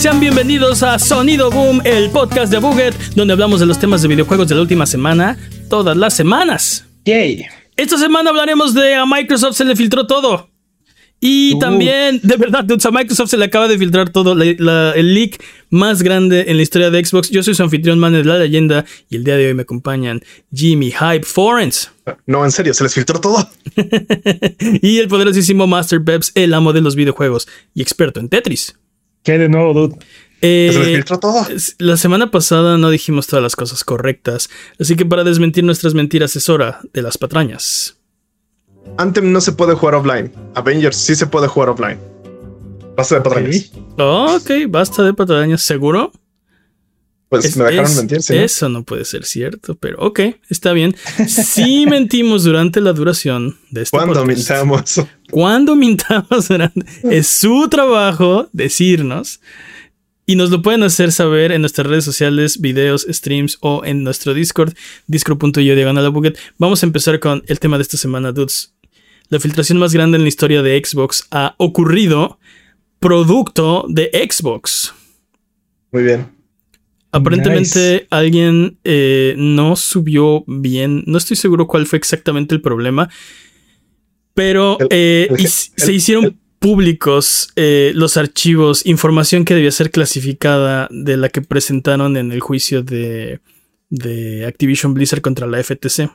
Sean bienvenidos a Sonido Boom, el podcast de Buget, donde hablamos de los temas de videojuegos de la última semana, todas las semanas. Yay. Esta semana hablaremos de a Microsoft se le filtró todo. Y Uh. también, de verdad, dudes, a Microsoft se le acaba de filtrar todo, la- la- el leak más grande en la historia de Xbox. Yo soy su anfitrión, man de la leyenda, y el día de hoy me acompañan Jimmy Hype Forens No, en serio, se les filtró todo. y el poderosísimo Master Peps, el amo de los videojuegos y experto en Tetris. ¿Qué de nuevo, dude? Eh, Se todo. La semana pasada no dijimos todas las cosas correctas, así que para desmentir nuestras mentiras es hora de las patrañas. Anthem no se puede jugar offline. Avengers sí se puede jugar offline. Basta de patrañas. Sí. Ok, basta de patrañas, ¿seguro? Pues Es- me dejaron es- mentir, ¿sí? Eso no puede ser cierto, pero ok, está bien. Sí mentimos durante la duración de este Cuando podcast. mintamos. Cuando mintamos durante... Es su trabajo decirnos. Y nos lo pueden hacer saber en nuestras redes sociales, videos, streams o en nuestro Discord, discord.io diagonal a buget. Vamos a empezar con el tema de esta semana, dudes. La filtración más grande en la historia de Xbox ha ocurrido producto de Xbox. Muy bien. Aparentemente Nice. alguien eh, no subió bien. No estoy seguro cuál fue exactamente el problema. Pero El- eh, el- y el- se hicieron públicos eh, los archivos, información que debía ser clasificada de la que presentaron en el juicio de, de Activision Blizzard contra la FTC.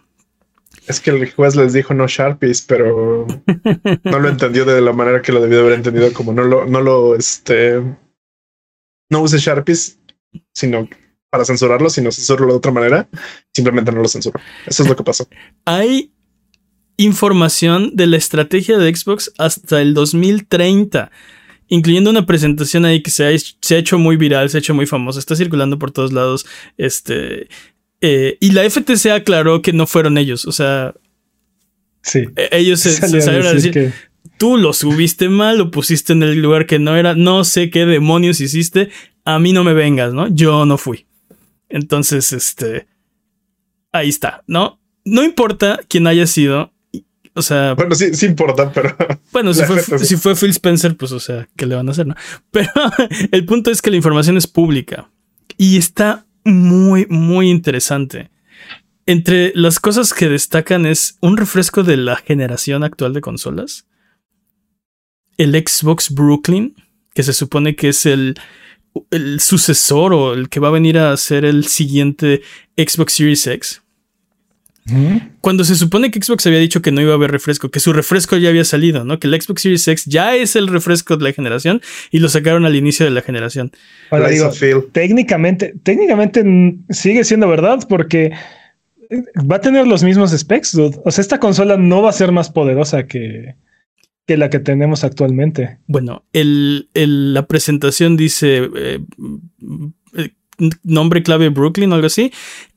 Es que el juez les dijo no Sharpies, pero no lo entendió de la manera que lo debió de haber entendido, como no lo, no lo, este, no use Sharpies, sino para censurarlo, sino censurarlo de otra manera, simplemente no lo censuró. Eso es lo que pasó. Hay información de la estrategia de Xbox hasta el 2030, incluyendo una presentación ahí que se ha, hecho- se ha hecho muy viral, se ha hecho muy famosa, está circulando por todos lados. Este, eh, y la FTC aclaró que no fueron ellos, o sea, Sí. e- ellos se, se salieron a decir, que tú lo subiste mal, lo pusiste en el lugar que no era, no sé qué demonios hiciste, a mí no me vengas, ¿no? Yo no fui. Entonces, este, ahí está, ¿no? No importa quién haya sido, o sea, Bueno, sí, sí importa, pero bueno, si fue Phil Spencer, pues, o sea, ¿qué le van a hacer, no? Pero el punto es que la información es pública y está muy, muy interesante. Entre las cosas que destacan es un refresco de la generación actual de consolas. El Xbox Brooklyn, que se supone que es el, el sucesor o el que va a venir a ser el siguiente Xbox Series X. Cuando se supone que Xbox había dicho que no iba a haber refresco, que su refresco ya había salido, ¿no? Que el Xbox Series X ya es el refresco de la generación y lo sacaron al inicio de la generación. Ahora digo, técnicamente, técnicamente sigue siendo verdad porque eh, va a tener los mismos specs, dude. O sea, esta consola no va a ser más poderosa que, que la que tenemos actualmente. Bueno, el, el- la presentación dice eh, eh, nombre clave Brooklyn o algo así.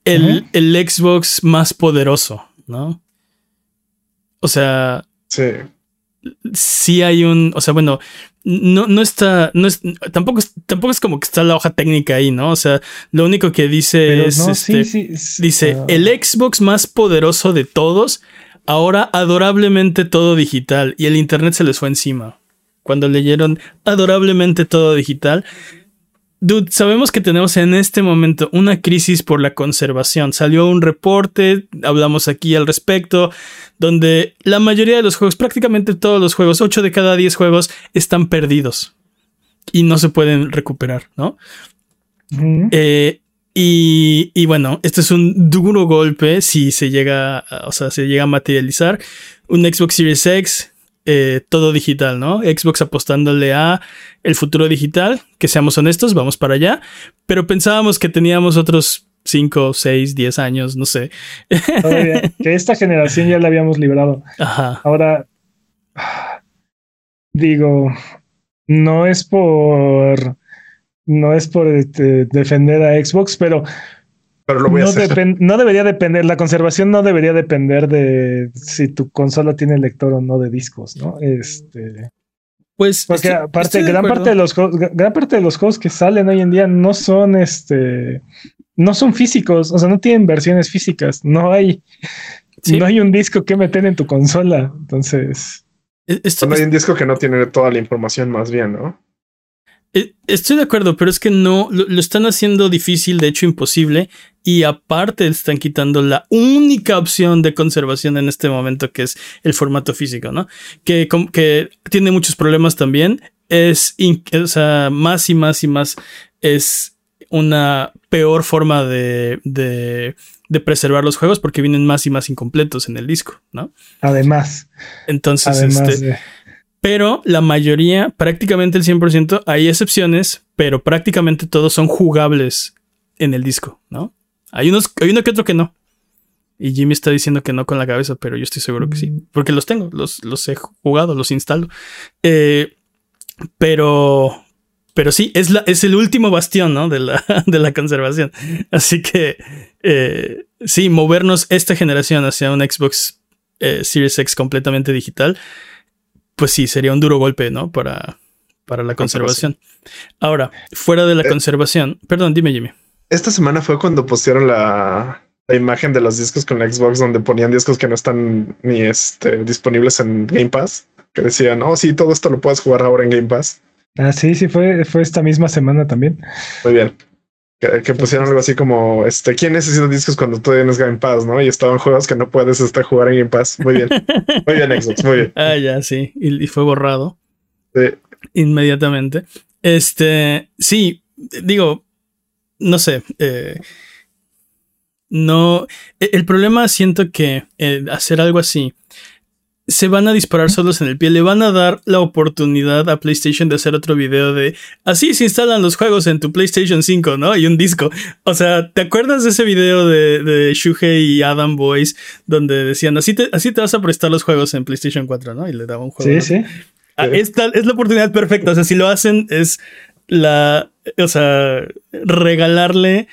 El, el Xbox más poderoso, ¿no? O sea, Sí. sí hay un, o sea, bueno, no, no está, no es, tampoco, es- tampoco es como que está la hoja técnica ahí, ¿no? O sea, lo único que dice Pero es, no, este, sí, sí, sí, dice, ah, el Xbox más poderoso de todos, ahora adorablemente todo digital, y el Internet se les fue encima. Cuando leyeron adorablemente todo digital, Dude, sabemos que tenemos en este momento una crisis por la conservación. Salió un reporte, hablamos aquí al respecto, donde la mayoría de los juegos, prácticamente todos los juegos, 8 de cada 10 juegos, están perdidos y no se pueden recuperar, ¿no? Eh, y, y bueno, este es un duro golpe si se llega, a- o sea, se llega a materializar. Un Xbox Series X, eh, todo digital, ¿no? Xbox apostándole a el futuro digital, que seamos honestos, vamos para allá. Pero pensábamos que teníamos otros 5, 6, 10 años, no sé. Todavía, que esta generación ya la habíamos librado. Ajá. Ahora, digo, no es por no es por este, defender a Xbox, pero Pero lo voy a no, hacer. depen- no debería depender, la conservación no debería depender de si tu consola tiene lector o no de discos, ¿no? Este, Pues. porque estoy- aparte, estoy gran parte de los juegos, gran parte de los juegos que salen hoy en día no son este, no son físicos, o sea, no tienen versiones físicas, no hay, Sí. no hay un disco que meter en tu consola, entonces. Es- esto- Bueno, hay un disco que no tiene toda la información más bien, ¿no? Eh, estoy de acuerdo, pero es que no, lo, lo, están haciendo difícil, de hecho imposible, y aparte están quitando la única opción de conservación en este momento, que es el formato físico, ¿no? Que, que tiene muchos problemas también, es, o sea, más y más y más es una peor forma de, de, de, preservar los juegos porque vienen más y más incompletos en el disco, ¿no? Además. Entonces, además este, de... pero la mayoría, prácticamente el 100%, hay excepciones, pero prácticamente todos son jugables en el disco, ¿no? Hay, unos, hay uno que otro que no. Y Jimmy está diciendo que no con la cabeza, pero yo estoy seguro que sí. Mm. Porque los tengo, los, los he jugado, los instalo. Eh, pero, pero sí, es, la, es el último bastión ¿no? de, la, de la conservación. Así que eh, sí, movernos esta generación hacia un Xbox eh, Series X completamente digital, pues sí, sería un duro golpe, ¿no? Para, para la conservación. Ahora, fuera de la eh, conservación, perdón, dime, Jimmy. Esta semana fue cuando pusieron la, la, imagen de los discos con la Xbox, donde ponían discos que no están ni este, disponibles en Game Pass, que decían, oh, sí, todo esto lo puedes jugar ahora en Game Pass. Ah, sí, sí, fue, fue esta misma semana también. Muy bien. Que, pusieron algo así como, este, ¿quién necesita discos cuando tú tienes Game Pass, no? Y estaban juegos que no puedes este, jugar en Game Pass. Muy bien. Muy bien, Xbox, muy bien. Ah, ya, sí. Y, fue borrado. Sí. Inmediatamente. Este, sí, digo, no sé. Eh, no, e, el problema siento que eh, hacer algo así se van a disparar solos en el pie. Le van a dar la oportunidad a PlayStation de hacer otro video de así se instalan los juegos en tu PlayStation 5, ¿no? Y un disco. O sea, ¿te acuerdas de ese video de, de Shuhei y Adam Boys donde decían así te, así te vas a prestar los juegos en PlayStation 4, ¿no? Y le daba un juego. Sí, sí. Ah, esta es la oportunidad perfecta. O sea, si lo hacen es la, o sea, regalarle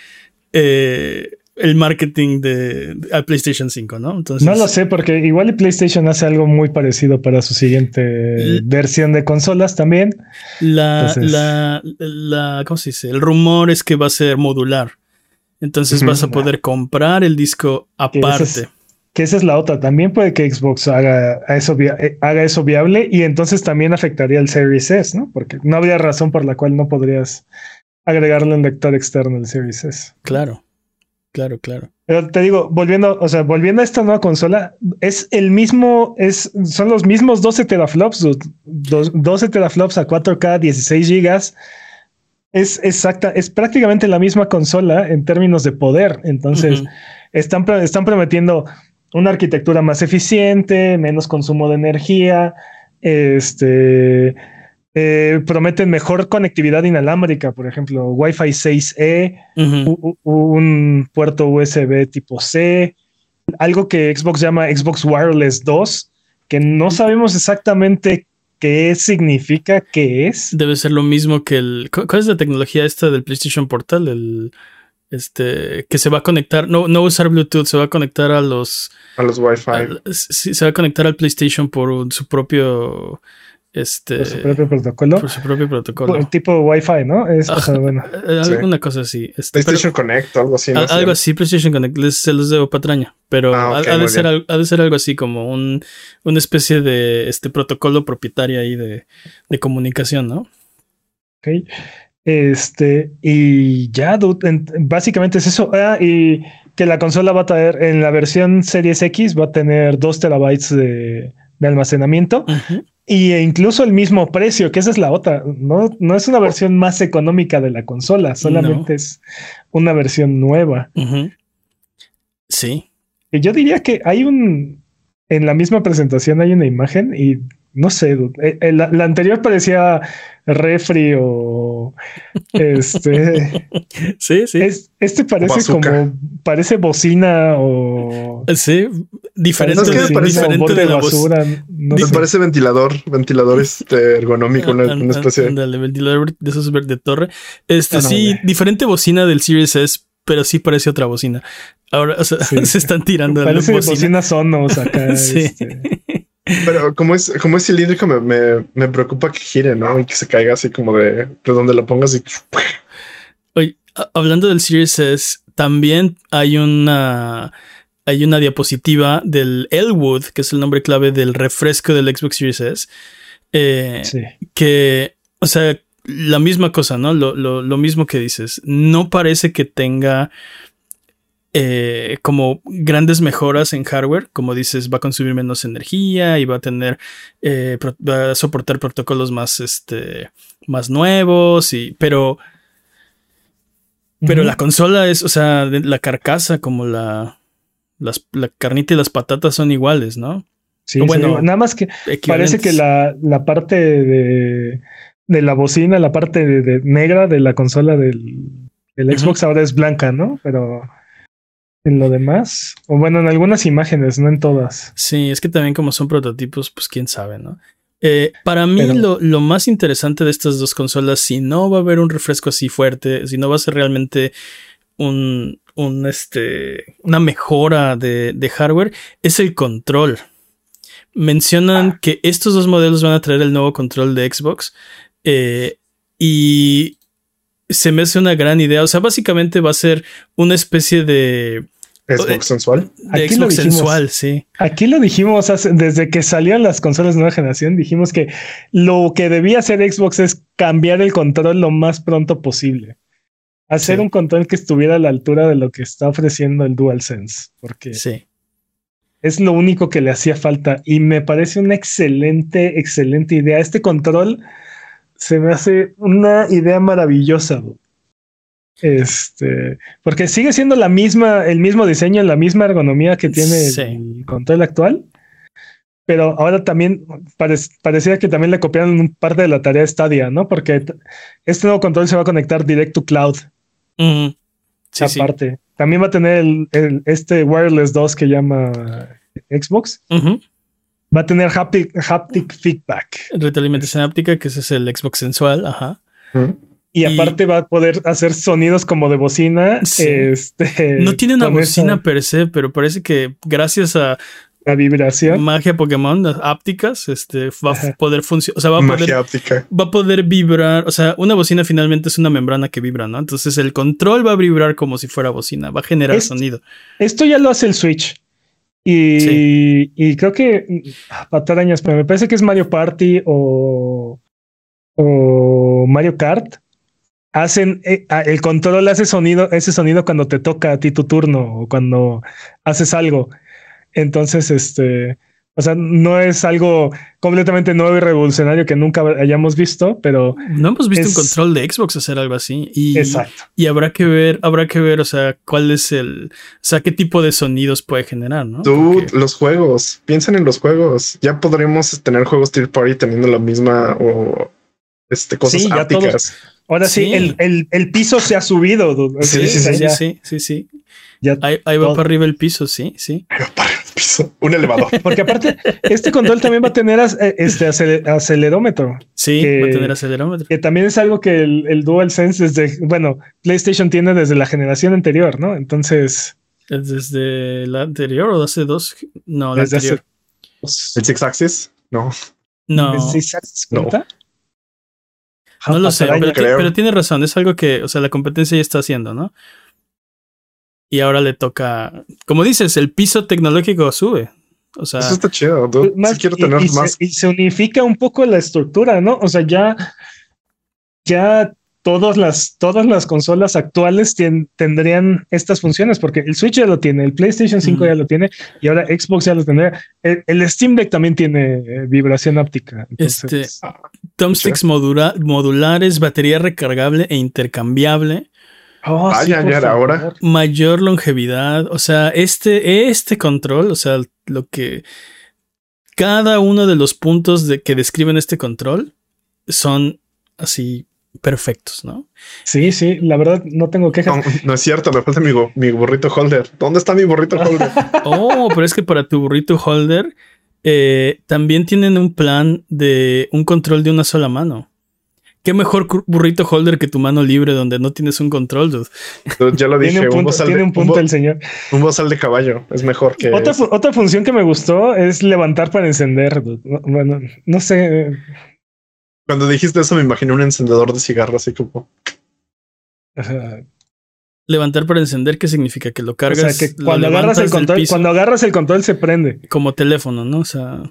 eh, el marketing de, al PlayStation 5, ¿no? Entonces, no lo sé, porque igual el PlayStation hace algo muy parecido para su siguiente versión de consolas también. La, la, la, ¿cómo se dice? El rumor es que va a ser modular. Entonces vas a poder comprar el disco aparte. Que esa, es, la otra. También puede que Xbox haga eso, eh, haga eso viable y entonces también afectaría el Series S, ¿no? Porque no habría razón por la cual no podrías agregarle un lector externo al Series S. Claro. Claro, claro. Pero te digo, volviendo, o sea, volviendo a esta nueva consola, es el mismo, es, son los mismos 12 teraflops, 12 teraflops a 4K, 16 gigas. Es exacta, es prácticamente la misma consola en términos de poder. Entonces, están, están prometiendo una arquitectura más eficiente, menos consumo de energía, este, eh, prometen mejor conectividad inalámbrica, por ejemplo, Wi-Fi 6E, un puerto USB tipo C, algo que Xbox llama Xbox Wireless 2, que no sabemos exactamente qué significa, qué es. Debe ser lo mismo que el... ¿Cuál es la tecnología esta del PlayStation Portal? El, este, que se va a conectar, no, no usar Bluetooth, se va a conectar a los... A los Wi-Fi. se va a conectar al PlayStation por su propio este, por su propio protocolo. Por su propio protocolo. El tipo Wi-Fi, ¿no? Es bueno. Eh, alguna cosa así. Este, PlayStation Connect o algo así. algo así, PlayStation Connect. Les, se los debo patraña. Pero ah, ha, de ser, ha, de ser, algo así como un, una especie de este protocolo propietario ahí de, de comunicación, ¿no? Ok. Este, y ya, básicamente es eso. Ah, y que la consola va a tener, en la versión Series X, va a tener 2 terabytes de, de almacenamiento. Y incluso el mismo precio, que esa es la otra. No, no es una versión más económica de la consola, solamente es una versión nueva. Sí. Y yo diría que hay un. En la misma presentación hay una imagen y no sé, eh, eh, la, anterior parecía refri o este. sí, sí. este parece como parece bocina o. Sí, diferente, diferente de, la basura. No me parece ventilador, ventilador este ergonómico, una, especie de ventilador de esos de torre. Este, ah, sí, diferente bocina del Series S, pero sí parece otra bocina. Ahora, o sea, se están tirando. Parece bocina. sonos acá. sí. Este. Pero como es, como es cilíndrico, me, me, preocupa que gire, ¿no? Y que se caiga así como de, de donde lo pongas y. Oye, hablando del Series S, también hay una. Hay una diapositiva del Elwood, que es el nombre clave del refresco del Xbox Series S. Eh, sí. Que, o sea, la misma cosa, ¿no? Lo, lo, lo mismo que dices. No parece que tenga eh, como grandes mejoras en hardware, como dices, va a consumir menos energía y va a tener, eh, va a soportar protocolos más, este, más nuevos, y, pero, pero la consola es, o sea, la carcasa como la, las, la carnita y las patatas son iguales, ¿no? Sí, bueno, nada más que parece que la, la parte de, de, la bocina, la parte de, negra de la consola del, del Xbox ahora es blanca, ¿no? Pero en lo demás, o bueno, en algunas imágenes, no en todas. Sí, es que también como son prototipos, pues quién sabe, ¿no? Eh, para mí lo, lo, más interesante de estas dos consolas, si no va a haber un refresco así fuerte, si no va a ser realmente un, un este, una mejora de, de hardware, es el control. Mencionan ah. que estos dos modelos van a traer el nuevo control de Xbox eh, y se me hace una gran idea. O sea, básicamente va a ser una especie de Xbox sensual. De Xbox sensual, sí. Aquí lo dijimos desde que salieron las consolas de nueva generación, dijimos que lo que debía hacer Xbox es cambiar el control lo más pronto posible. Hacer un control que estuviera a la altura de lo que está ofreciendo el DualSense. Porque sí. es lo único que le hacía falta. Y me parece una excelente, excelente idea. Este control se me hace una idea maravillosa. Este, porque sigue siendo la misma, el mismo diseño, la misma ergonomía que tiene el control actual. Pero ahora también parecía que también le copiaron parte de la tarea Stadia, ¿no? Porque este nuevo control se va a conectar directo to cloud. aparte. También va a tener el, este wireless 2 que llama Xbox. Va a tener haptic, haptic feedback. Retroalimentación háptica, que ese es el Xbox sensual, ajá. Y, aparte va a poder hacer sonidos como de bocina. Este, no tiene una bocina per se, pero parece que gracias a la vibración. Magia Pokémon, las ápticas, este, va a poder funcionar, o sea, va a poder, va a poder vibrar, o sea, una bocina finalmente es una membrana que vibra, ¿no? Entonces el control va a vibrar como si fuera bocina, va a generar sonido. Esto ya lo hace el Switch. Y, y creo que, ah, patarañas, pero me parece que es Mario Party o, o Mario Kart hacen eh, el control hace sonido, ese sonido cuando te toca a ti tu turno o cuando haces algo. Entonces, este, o sea, no es algo completamente nuevo y revolucionario que nunca hayamos visto, pero no hemos visto un control de Xbox hacer algo así. Y, exacto. Y habrá que ver, habrá que ver, o sea, cuál es el, o sea, qué tipo de sonidos puede generar, ¿no? Tú, los juegos, piensen en los juegos. Ya podremos tener juegos Tier Party teniendo la misma o este cosas sí, Ahora sí, el, el, el, piso se ha subido. Sí, sí, sí, sí, sí, sí, Ya ahí, va para arriba el piso, sí, sí. Ahí va para arriba el piso, un elevador. Porque aparte, este control también va a tener eh, este acelerómetro. Sí, va a tener acelerómetro. Que también es algo que el, el DualSense desde, bueno, PlayStation tiene desde la generación anterior, ¿no? Entonces... ¿Desde la anterior o hace dos? No, la anterior. Hace... ¿El Six Axis? No. No. ¿El Six Axis cuenta? No. No lo sé, pero, tiene razón, es algo que, o sea, la competencia ya está haciendo, ¿no? Y ahora le toca, como dices, el piso tecnológico sube. O sea, eso está chido. Más, quiero tener más. y se unifica un poco la estructura, ¿no? O sea, ya, ya todas las, todas las consolas actuales tendrían estas funciones, porque el Switch ya lo tiene, el PlayStation 5 ya lo tiene y ahora Xbox ya lo tendría. El, Steam Deck también tiene eh, vibración óptica. este, thumbsticks modulares, batería recargable e intercambiable. Oh, ahora. Mayor longevidad. O sea, este, este control, o sea, lo que cada uno de los puntos de, que describen este control son así perfectos, ¿no? Sí, sí, la verdad no tengo quejas. No, es cierto, me falta mi, mi, burrito holder. ¿Dónde está mi burrito holder? oh, pero es que para tu burrito holder eh, también tienen un plan de un control de una sola mano. ¿Qué mejor burrito holder que tu mano libre donde no tienes un control, dude? Ya lo dije. tiene un punto, tiene un punto el señor. Un bozal de caballo es mejor que. Otra, otra función que me gustó es levantar para encender. Bueno, no sé. Cuando dijiste eso me imaginé un encendedor de cigarro así como... Levantar para encender, ¿qué significa? Que lo cargas. O sea, que cuando agarras el control, cuando agarras el control se prende. Como teléfono, ¿no? O sea.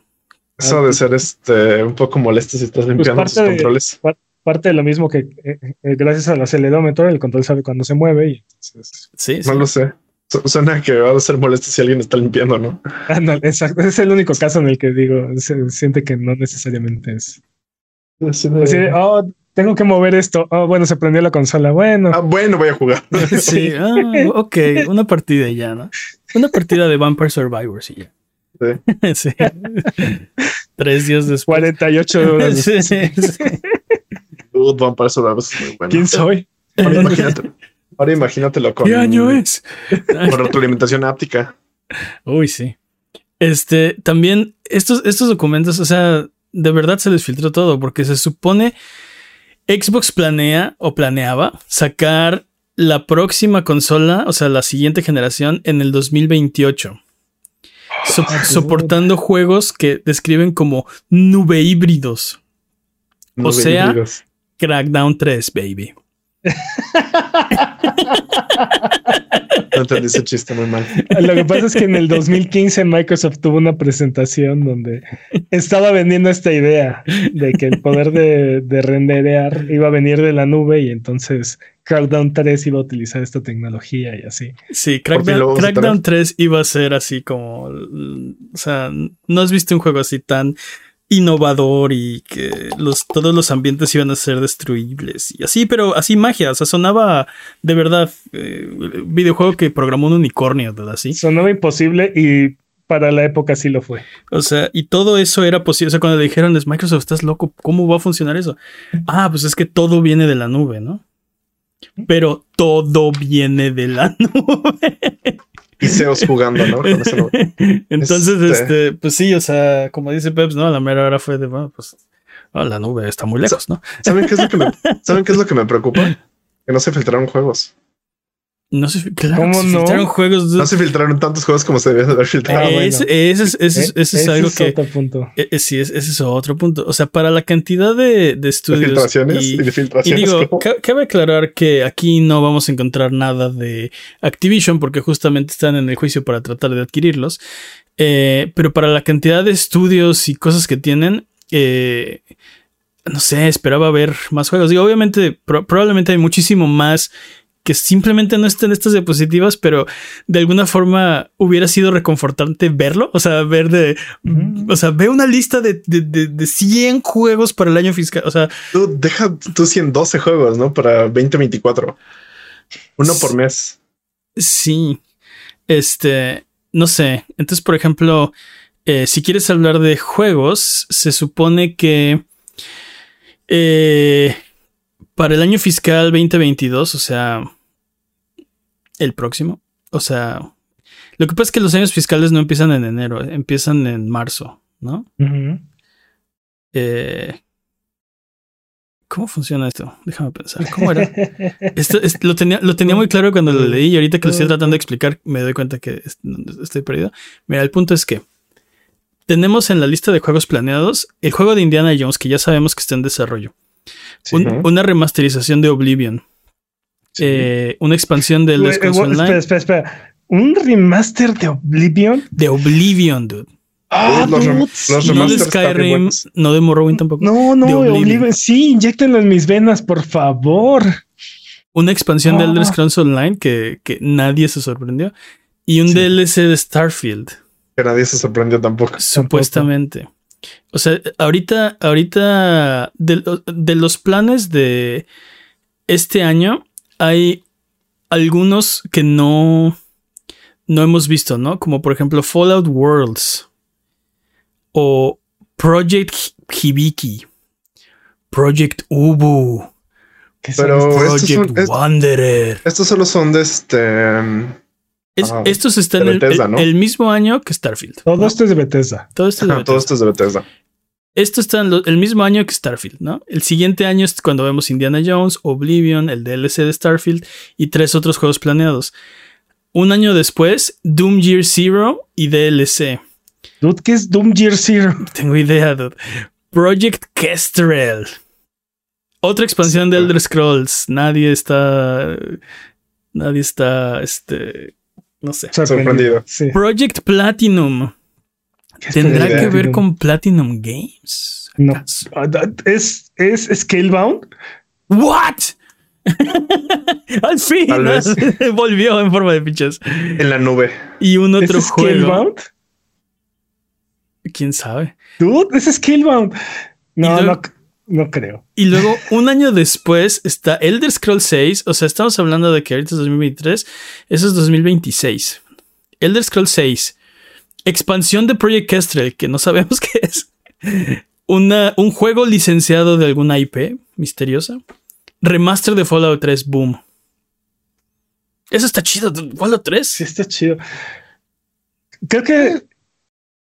Eso de ser este un poco molesto si estás pues limpiando tus controles. parte de lo mismo que eh, eh, gracias al acelerómetro el control sabe cuando se mueve y entonces... Sí, sí. No lo sé. Su- Suena que va a ser molesto si alguien está limpiando, ¿no? Ah, no, exacto. Es el único caso en el que digo, se siente que no necesariamente es. Así de- Así de, oh, tengo que mover esto. Oh, bueno, se prendió la consola. Bueno, Ah, bueno, voy a jugar. Sí, ah, ok, una partida y ya, ¿no? Una partida de Vampire Survivors y ya. Sí. Tres días después. 48 horas. Sí, sí. Dude, Vampire Survivors es muy bueno. ¿Quién soy? Ahora imagínate. Ahora imagínatelo con, ¿Qué año es? con retroalimentación áptica. Uy, sí. Este, también estos, estos documentos, o sea, de verdad se les filtró todo, porque se supone Xbox planea o planeaba sacar la próxima consola, o sea, la siguiente generación en el 2028. So- soportando juegos que describen como nube híbridos. No sea- híbridos. Crackdown 3, baby. No entendí ese chiste muy mal. Lo que pasa es que en el 2015 Microsoft tuvo una presentación donde estaba vendiendo esta idea de que el poder de, de renderear iba a venir de la nube y entonces Crackdown 3 iba a utilizar esta tecnología y así. Sí, Crackdown, Crackdown 3 iba a ser así como. O sea, no has visto un juego así tan innovador y que los, todos los ambientes iban a ser destruibles y así, pero así magia. O sea, sonaba de verdad eh, videojuego que programó un unicornio, ¿verdad? Así. Sonaba imposible y para la época sí lo fue. O sea, y todo eso era posible. O sea, cuando le dijeron, es Microsoft, estás loco, ¿cómo va a funcionar eso? Ah, pues es que todo viene de la nube, ¿no? Pero todo viene de la nube. Y Zeus jugando, ¿no? Con. Entonces, Este- este, pues sí, o sea, como dice Peps, ¿no? A la mera hora fue de, bueno, pues, ah, la nube está muy lejos, ¿no? ¿Saben qué es lo que me, ¿saben qué es lo que me preocupa? Que no se filtraron juegos. No sé, claro, ¿Cómo se no? filtraron juegos. No se filtraron tantos juegos como se debían de haber filtrado. Bueno. ese, ese es, ese es- ¿Eh? ese es Ese algo es que. otro punto. eh, eh, sí, es- ese es otro punto. O sea, para la cantidad de, de de estudios. filtraciones y, y- de Y filtraciones. digo, como- ca- cabe aclarar que aquí no vamos a encontrar nada de Activision porque justamente están en el juicio para tratar de adquirirlos. Eh, pero para la cantidad de estudios y cosas que tienen, eh, no sé, esperaba ver más juegos. Digo, obviamente, pro- probablemente hay muchísimo más que simplemente no están en estas diapositivas, pero de alguna forma hubiera sido reconfortante verlo. O sea, ver de. O sea, ve una lista de, de, de, de 100 juegos para el año fiscal. O sea, Tú deja tú 112 juegos, ¿no? Para 2024. Uno por mes. Sí. Este, no sé. Entonces, por ejemplo, eh, si quieres hablar de juegos, se supone que eh, para el año fiscal 2022, o sea, el próximo, o sea, lo que pasa es que los años fiscales no empiezan en enero, empiezan en marzo, ¿no? Eh, ¿Cómo funciona esto? Déjame pensar. ¿Cómo era? Esto, es- lo, tenía, lo tenía muy claro cuando lo leí y ahorita que lo estoy tratando de explicar me doy cuenta que es- estoy perdido. Mira, el punto es que tenemos en la lista de juegos planeados el juego de Indiana Jones que ya sabemos que está en desarrollo. Sí. Un- Ujú. Una remasterización de Oblivion. Sí. eh, una expansión de Elder Güey, Scrolls eh, espera, Online. espera, espera. ¿Un remaster de Oblivion? De Oblivion, dude. Ah, los, dude, los. No de Skyrim, no de Morrowind tampoco. No, no, de Oblivion. Oblivion. Sí, inyectenlo en mis venas, por favor. Una expansión de Ah. Elder Scrolls Online que, que nadie se sorprendió. Y un Sí. DLC de Starfield. Que nadie se sorprendió tampoco. Supuestamente. O sea, ahorita, ahorita de, de los planes de este año hay algunos que no, no hemos visto, ¿no? Como por ejemplo Fallout Worlds o Project Hibiki, Project Ubu, ¿Qué son Pero estos? estos son- Project es- Wanderer. Estos solo son de este. um, Es- Ah, estos están Bethesda, el- ¿no? el mismo año que Starfield. Todo ¿no? esto es de Bethesda. Todo esto es de ajá, todo Bethesda. esto es de Bethesda. Esto está en lo- el mismo año que Starfield, ¿no? El siguiente año es cuando vemos Indiana Jones, Oblivion, el DLC de Starfield y tres otros juegos planeados. Un año después, Doom Year Zero y DLC. Dude, ¿qué es Doom Year Zero? Tengo idea, dude. Project Kestrel. Otra expansión de Elder Scrolls. Nadie está. Nadie está. Este. No sé. Sorprendido. Sí. Project Platinum. ¿Tendrá idea. que ver con Platinum Games? No. ¿Acaso? Ah, ¿Es, es Scalebound? ¿What? Al fin volvió en forma de fichas. En la nube. Y un otro ¿Es juego. Scalebound? ¿Quién sabe? Dude, es Scalebound. No, no, no creo. Y luego, un año después, está Elder Scrolls 6. O sea, estamos hablando de que ahorita es 2023. Eso es 2026. Elder Scrolls 6. Expansión de Project Kestrel, que no sabemos qué es. Una, un juego licenciado de alguna IP misteriosa. Remaster de Fallout 3. Boom. Eso está chido. Fallout 3. Sí, está chido. Creo que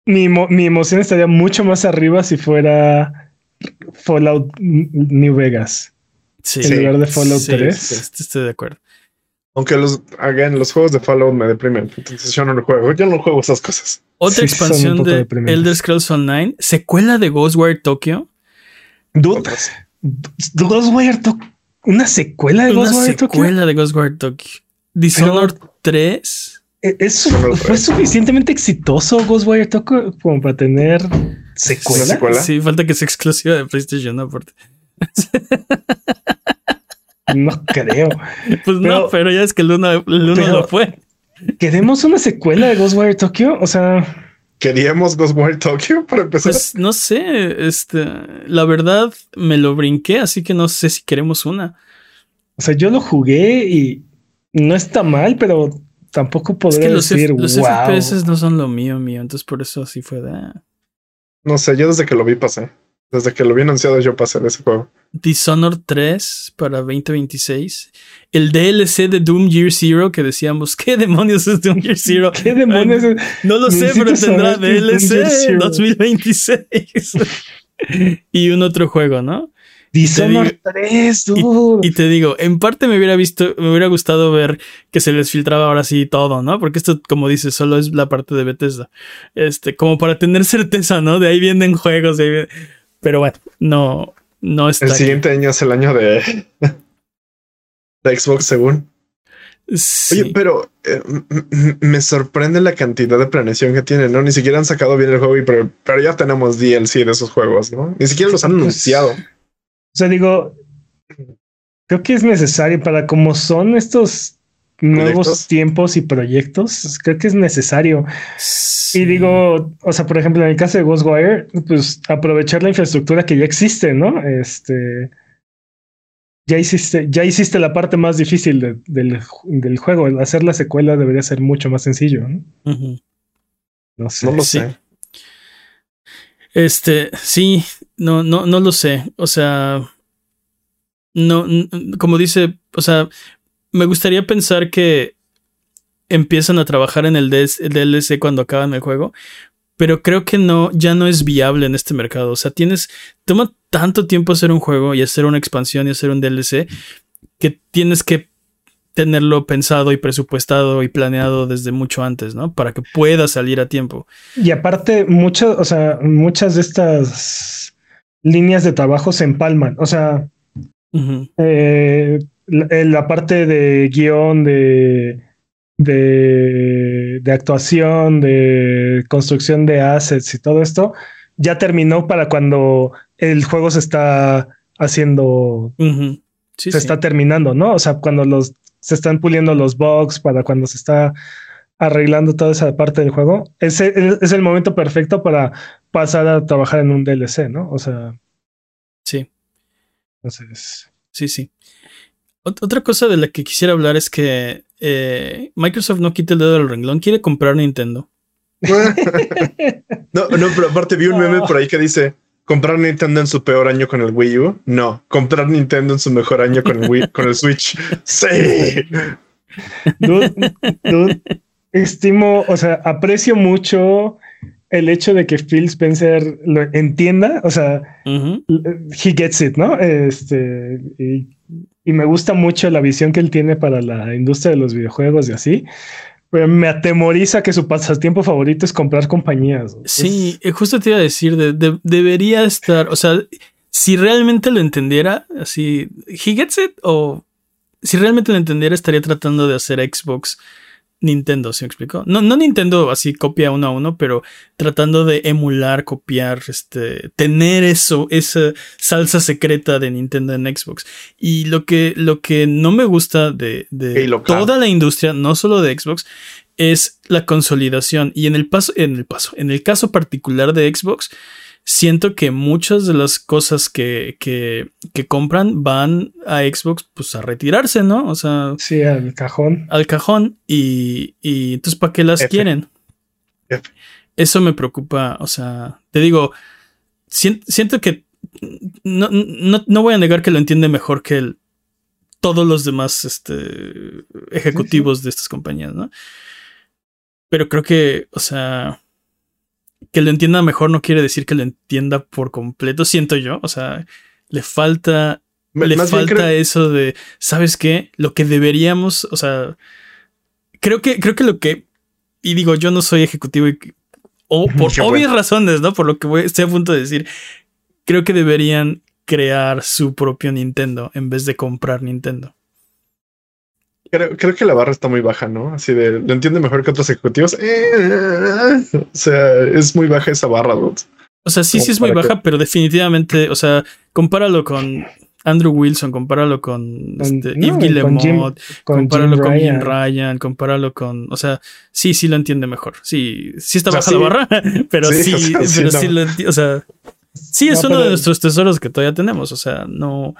mi, mi emoción estaría mucho más arriba si fuera Fallout New Vegas Sí. en lugar de Fallout Sí, 3. sí, estoy de acuerdo. Aunque los, again, los juegos de Fallout me deprimen. Entonces yo no lo juego. Yo no juego esas cosas. Otra Sí, expansión de. Elder Scrolls Online. Secuela de Ghostwire Tokyo. Dude. Ghostwire Tokyo. Una secuela de Una Ghostwire Tokyo. secuela de Ghostwire Tokyo. Dishonored 3. Eh, es- fue 3. suficientemente exitoso Ghostwire Tokyo como para tener secuela. Secuela. Sí, falta que sea exclusiva de PlayStation, ¿no? Aparte. No creo. Pues no, Pero- ya es que el uno, el uno pero- lo fue. ¿Queremos una secuela de Ghostwire Tokyo? O sea, Queríamos Ghostwire Tokyo para empezar. Pues no sé, este, la verdad me lo brinqué, así que no sé si queremos una. o sea, yo lo jugué y no está mal, pero tampoco Es podría que los, decir, F- los wow. FPS no son lo mío, mío, entonces por eso así fue de... ah. no sé, yo desde que lo vi pasé. Desde que lo vi anunciado yo pasé de ese juego. Dishonored 3 para 2026. El DLC de Doom Year Zero que decíamos, ¿qué demonios es Doom Year Zero? ¿Qué demonios? es? No lo sé, pero tendrá DLC Zero. 2026. y un otro juego, ¿no? Dishonored 3, dude. Y te digo, en parte me hubiera visto, me hubiera gustado ver que se les filtraba ahora sí todo, ¿no? Porque esto, como dices, solo es la parte de Bethesda. Este, como para tener certeza, ¿no? De ahí vienen juegos, de ahí vienen- pero bueno, no, no está. El aquí. siguiente año es el año de, de Xbox, según. Sí. Oye, pero eh, me sorprende la cantidad de planeación que tienen, ¿no? Ni siquiera han sacado bien el juego, y pero, pero ya tenemos DLC de esos juegos, ¿no? Ni siquiera los han Pues, anunciado. O sea, digo, creo que es necesario para como son estos nuevos ¿Proyectos? tiempos y proyectos, creo que es necesario. Sí. Y digo, o sea, por ejemplo, en el caso de Ghostwire, pues aprovechar la infraestructura que ya existe, ¿no? Este. Ya hiciste, ya hiciste la parte más difícil de- del, del juego. El hacer la secuela debería ser mucho más sencillo, ¿no? No sé. No lo sí. sé. Este, sí, no, no, no lo sé. O sea, no, como dice, o sea, me gustaría pensar que empiezan a trabajar en el DS el DLC cuando acaban el juego, pero creo que no, ya no es viable en este mercado. O sea, tienes, toma tanto tiempo hacer un juego y hacer una expansión y hacer un DLC que tienes que tenerlo pensado y presupuestado y planeado desde mucho antes, ¿no? Para que pueda salir a tiempo. Y aparte, muchas, o sea, muchas de estas líneas de trabajo se empalman. O sea, eh, la, eh, la parte de guion, de, de, de actuación, de construcción de assets y todo esto, ya terminó para cuando el juego se está haciendo. Sí, se sí. está terminando, ¿no? O sea, cuando los se están puliendo los bugs, para cuando se está arreglando toda esa parte del juego, ese es, es el momento perfecto para pasar a trabajar en un DLC, ¿no? O sea, Sí, entonces. sí, sí. Ot- Otra cosa de la que quisiera hablar es que eh, Microsoft no quita el dedo del renglón, quiere comprar Nintendo. no, no, pero aparte vi un meme por ahí que dice comprar Nintendo en su peor año con el Wii U. No, comprar Nintendo en su mejor año con el Wii, con el Switch. Sí. Dude, dude, estimo, o sea, aprecio mucho el hecho de que Phil Spencer lo entienda, o sea, he gets it, ¿no? Este, y, y me gusta mucho la visión que él tiene para la industria de los videojuegos y así. Pero me atemoriza que su pasatiempo favorito es comprar compañías. Sí, eh, justo te iba a decir, de- de- debería estar, o sea, si realmente lo entendiera, así, he gets it, o si realmente lo entendiera, estaría tratando de hacer Xbox Nintendo, ¿se me explicó? No, no Nintendo así copia uno a uno, pero tratando de emular, copiar, este, tener eso, esa salsa secreta de Nintendo en Xbox. Y lo que, lo que no me gusta de, de toda la industria, no solo de Xbox, es la consolidación. Y en el paso, en el paso, en el caso particular de Xbox, siento que muchas de las cosas que, que, que compran van a Xbox pues a retirarse, ¿no? O sea, Sí, al cajón. al cajón y, y entonces ¿para qué las F. quieren? F. Eso me preocupa, o sea, te digo, sien- siento que no, no, no voy a negar que lo entiende mejor que el- todos los demás este, ejecutivos de estas compañías, ¿no? Pero creo que, o sea, que lo entienda mejor no quiere decir que lo entienda por completo, siento yo, o sea, le falta le falta creo- eso de, ¿sabes qué? Lo que deberíamos, o sea, creo que, creo que lo que, y digo, yo no soy ejecutivo y, o por obvias bueno. razones, ¿no? Por lo que voy- estoy a punto de decir, creo que deberían crear su propio Nintendo en vez de comprar Nintendo. Creo, creo que la barra está muy baja, ¿no? Así de lo entiende mejor que otros ejecutivos. Eh, o sea, es muy baja esa barra, dude. O sea, sí, sí es muy que- baja, pero definitivamente, o sea, compáralo con Andrew Wilson, compáralo con, Con- este, no, Yves con Jim- Guillemot, Con compáralo Jim con Jim Ryan. Compáralo con. O sea, sí, sí lo entiende mejor. Sí, sí está O sea, baja sí. la barra, pero sí, Sí, o sea, sí, pero no. sí lo entiende. O sea, sí es No, uno pero- de nuestros tesoros que todavía tenemos. O sea, no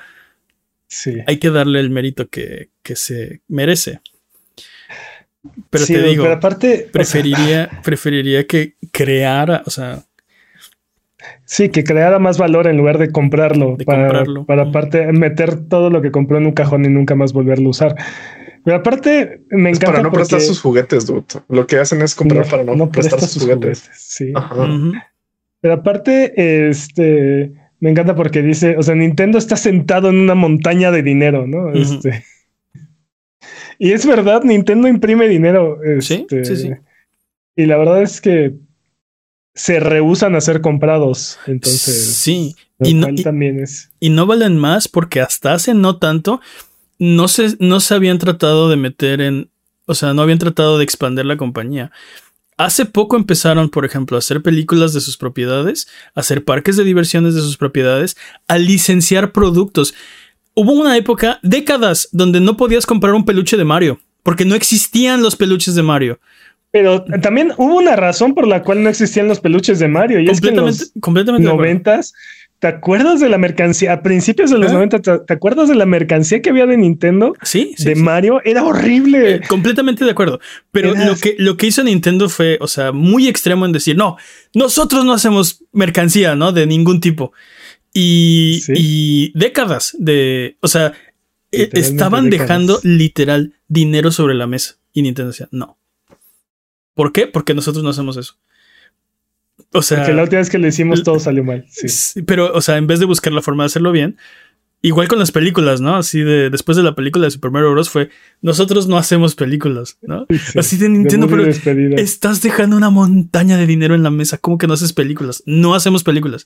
Sí. hay que darle el mérito que, que se merece. Pero Sí, te digo, pero aparte, o sea, preferiría, preferiría que creara, o sea, sí, que creara más valor en lugar de comprarlo. De para, comprarlo. para aparte meter todo lo que compró en un cajón y nunca más volverlo a usar. Pero aparte, me Es encanta para no porque prestar sus juguetes, dude. Lo que hacen es comprar para no, prestar presta sus juguetes. Sí. Ajá. Pero aparte, este, me encanta porque dice, o sea, Nintendo está sentado en una montaña de dinero, ¿no? Este. Y es verdad, Nintendo imprime dinero. Sí, este, sí, sí. Y la verdad es que se rehusan a ser comprados. Entonces, sí. Y no, y- también es. y no valen más porque hasta hace no tanto no se, no se habían tratado de meter en, o sea, no habían tratado de expandir la compañía. Hace poco empezaron, por ejemplo, a hacer películas de sus propiedades, a hacer parques de diversiones de sus propiedades, a licenciar productos. Hubo una época, décadas, donde no podías comprar un peluche de Mario, porque no existían los peluches de Mario. Pero también hubo una razón por la cual no existían los peluches de Mario. Y es que en Completamente, los completamente. noventas, ¿te acuerdas de la mercancía? A principios de los ¿Eh? 90, ¿te, te acuerdas de la mercancía que había de Nintendo? Sí, sí, de sí. Mario era horrible. Eh, completamente de acuerdo. Pero Era- lo que, lo que hizo Nintendo fue, o sea, muy extremo en decir, no, nosotros no hacemos mercancía, ¿no? De ningún tipo. Y, Sí. y décadas de, o sea, Literalmente estaban décadas. dejando literal dinero sobre la mesa. Y Nintendo decía, no. ¿Por qué? Porque nosotros no hacemos eso. O sea, Porque la última vez que lo hicimos todo salió mal. Sí. Pero, o sea, en vez de buscar la forma de hacerlo bien, igual con las películas, ¿no? Así de después de la película de Super Mario Bros. fue nosotros no hacemos películas, ¿no? Sí. Así de Nintendo, pero despedida. estás dejando una montaña de dinero en la mesa. ¿Cómo que no haces películas? No hacemos películas.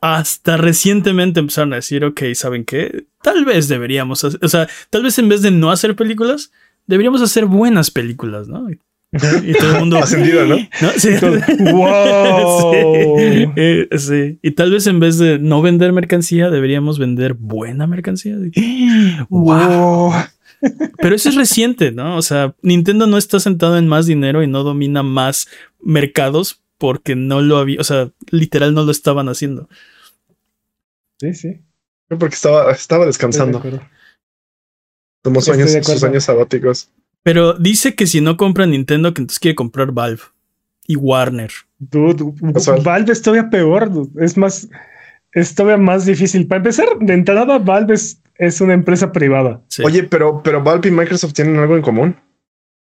Hasta recientemente empezaron a decir, ok, ¿saben qué? Tal vez deberíamos, hacer- o sea, tal vez en vez de no hacer películas, deberíamos hacer buenas películas, ¿no? Y, todo el mundo... Ascendido, ¿no? ¿no? Sí. Entonces, ¡Wow! Sí, eh, sí. Y tal vez en vez de no vender mercancía, deberíamos vender buena mercancía. ¡Wow! Pero eso es reciente, ¿no? O sea, Nintendo no está sentado en más dinero y no domina más mercados porque no lo había, o sea, literal no lo estaban haciendo. Sí, sí. Porque estaba, estaba descansando. Tomó sueños, sus años sabáticos. Pero dice que si no compra Nintendo, que entonces quiere comprar Valve y Warner. Dude, Casual. Valve es todavía peor. dude. Es más, es todavía más difícil. Para empezar, de entrada, Valve es, es una empresa privada. Sí. Oye, pero, pero Valve y Microsoft tienen algo en común.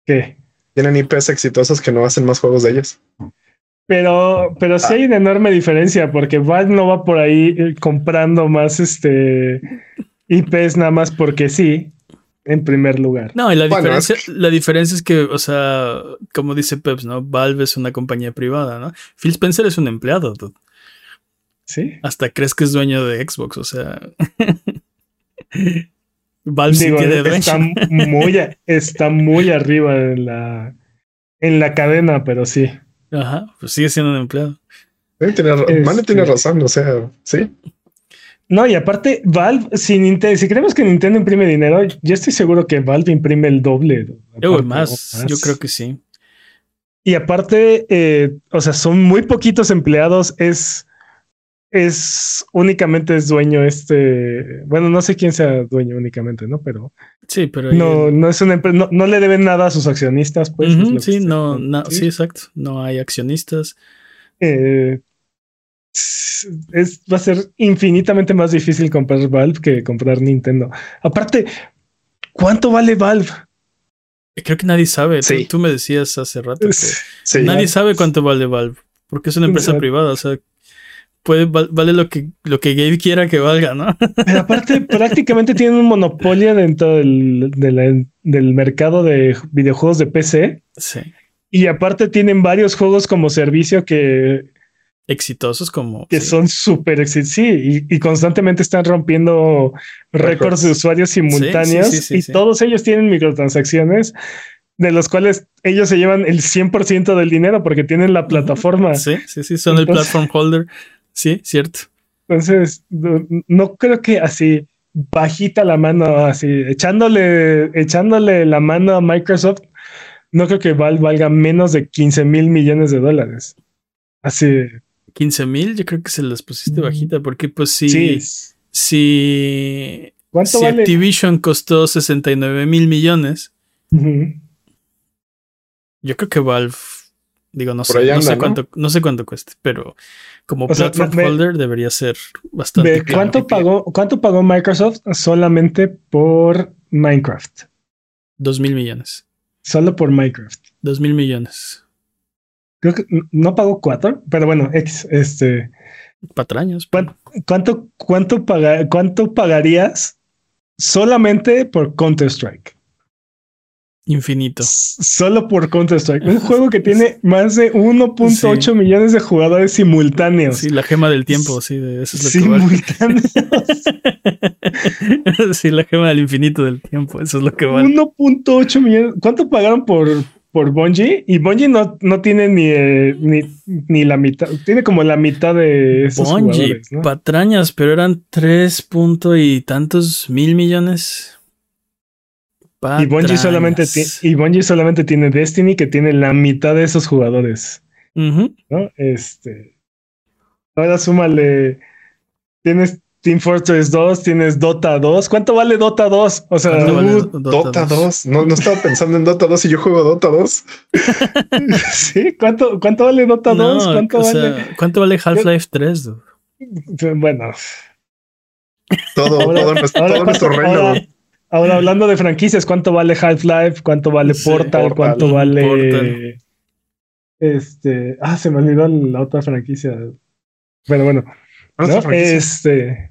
¿Qué? Tienen IPs exitosas que no hacen más juegos de ellas. Pero, pero sí hay una enorme diferencia porque Valve no va por ahí eh, comprando más este IPs nada más porque sí, en primer lugar. No, y la Bueno, diferencia, es la diferencia es que, o sea, como dice Peps, ¿no? Valve es una compañía privada, ¿no? Phil Spencer es un empleado, dude. Sí. Hasta crees que es dueño de Xbox, o sea. Valve sí Digo, tiene está muy, está muy arriba en la, en la cadena, pero sí. Ajá, pues sigue siendo un empleado. Sí, tiene Este- Mane tiene razón, o sea, sí. No, y aparte, Valve, si, Ninte- si creemos que Nintendo imprime dinero, yo estoy seguro que Valve imprime el doble. Aparte, más, yo creo que sí. Y aparte, eh, o sea, son muy poquitos empleados. Es, es únicamente es dueño este. Bueno, no sé quién sea dueño únicamente, ¿no? Pero Sí, pero no, no es una no, no le deben nada a sus accionistas, pues. Sí, no, no, sí, exacto. No hay accionistas. Eh, es, va a ser infinitamente más difícil comprar Valve que comprar Nintendo. Aparte, ¿cuánto vale Valve? Creo que nadie sabe. Tú- Sí. Tú, me decías hace rato que Sí, nadie sabe cuánto vale Valve, porque es una empresa Exacto. privada. O sea, puede val- vale lo que lo que Gabe quiera que valga, ¿no? Pero aparte, prácticamente tienen un monopolio dentro del, de la- del mercado de videojuegos de PC. Sí. Y aparte tienen varios juegos como servicio que, Exitosos como. que sí. son súper exitosos. Sí, y, y constantemente están rompiendo récords de usuarios simultáneos. sí, sí, sí, y sí. todos ellos tienen microtransacciones de los cuales ellos se llevan el 100% del dinero porque tienen la plataforma. Sí, sí, sí, son el platform holder. Sí, cierto. Entonces, no, no creo que así bajita la mano, así echándole, echándole la mano a Microsoft, no creo que Valve valga menos de 15 mil millones de dólares. Así, 15 mil, yo creo que se las pusiste Mm. bajita, porque pues si, sí. si, ¿Cuánto si vale? Activision costó 69 mil millones, yo creo que Valve, digo, no sé, no, sé cuánto, no sé cuánto cueste, pero como O sea, platform me- holder debería ser bastante. ¿De claro. cuánto pagó, cuánto pagó Microsoft solamente por Minecraft? Dos mil millones. Solo por Minecraft. Dos mil millones. Creo que no pagó cuatro, pero bueno, X, este. Patrañas. ¿Cuán- ¿Cuánto, cuánto, paga- cuánto pagarías solamente por Counter-Strike? Infinito. Solo por Counter-Strike. Un juego que tiene más de 1.8 Sí. millones de jugadores simultáneos. Sí, la gema del tiempo, sí, de eso es lo que vale. simultáneos. sí, la gema del infinito del tiempo, eso es lo que vale. 1.8 millones. ¿Cuánto pagaron por, por Bungie? Y Bungie no, no tiene ni, eh, ni, ni la mitad. Tiene como la mitad de esos Bungie, jugadores. ¿no? patrañas, pero eran tres punto y tantos mil millones. Y Bungie, solamente Patrañas. y Bungie solamente tiene Destiny, que tiene la mitad de esos jugadores. Ujú. ¿no? Este. Ahora súmale. Tienes Team Fortress 2, tienes Dota 2. ¿Cuánto vale Dota 2? O sea, ¿Cuánto vale uh, Dota Dota 2? 2. No, no estaba pensando en Dota 2 y yo juego Dota 2. sí, ¿cuánto, cuánto vale Dota 2? No, ¿Cuánto o vale? sea, ¿cuánto vale Half-Life 3? dude? Bueno, Todo, Ahora- todo, nuestro, ahora todo nuestro reino. ahora- hablando de franquicias, ¿cuánto vale Half-Life? ¿Cuánto vale Sí, Portal? Portal. ¿Cuánto vale Portal. este? Ah, se me olvidó la otra franquicia. Pero bueno, este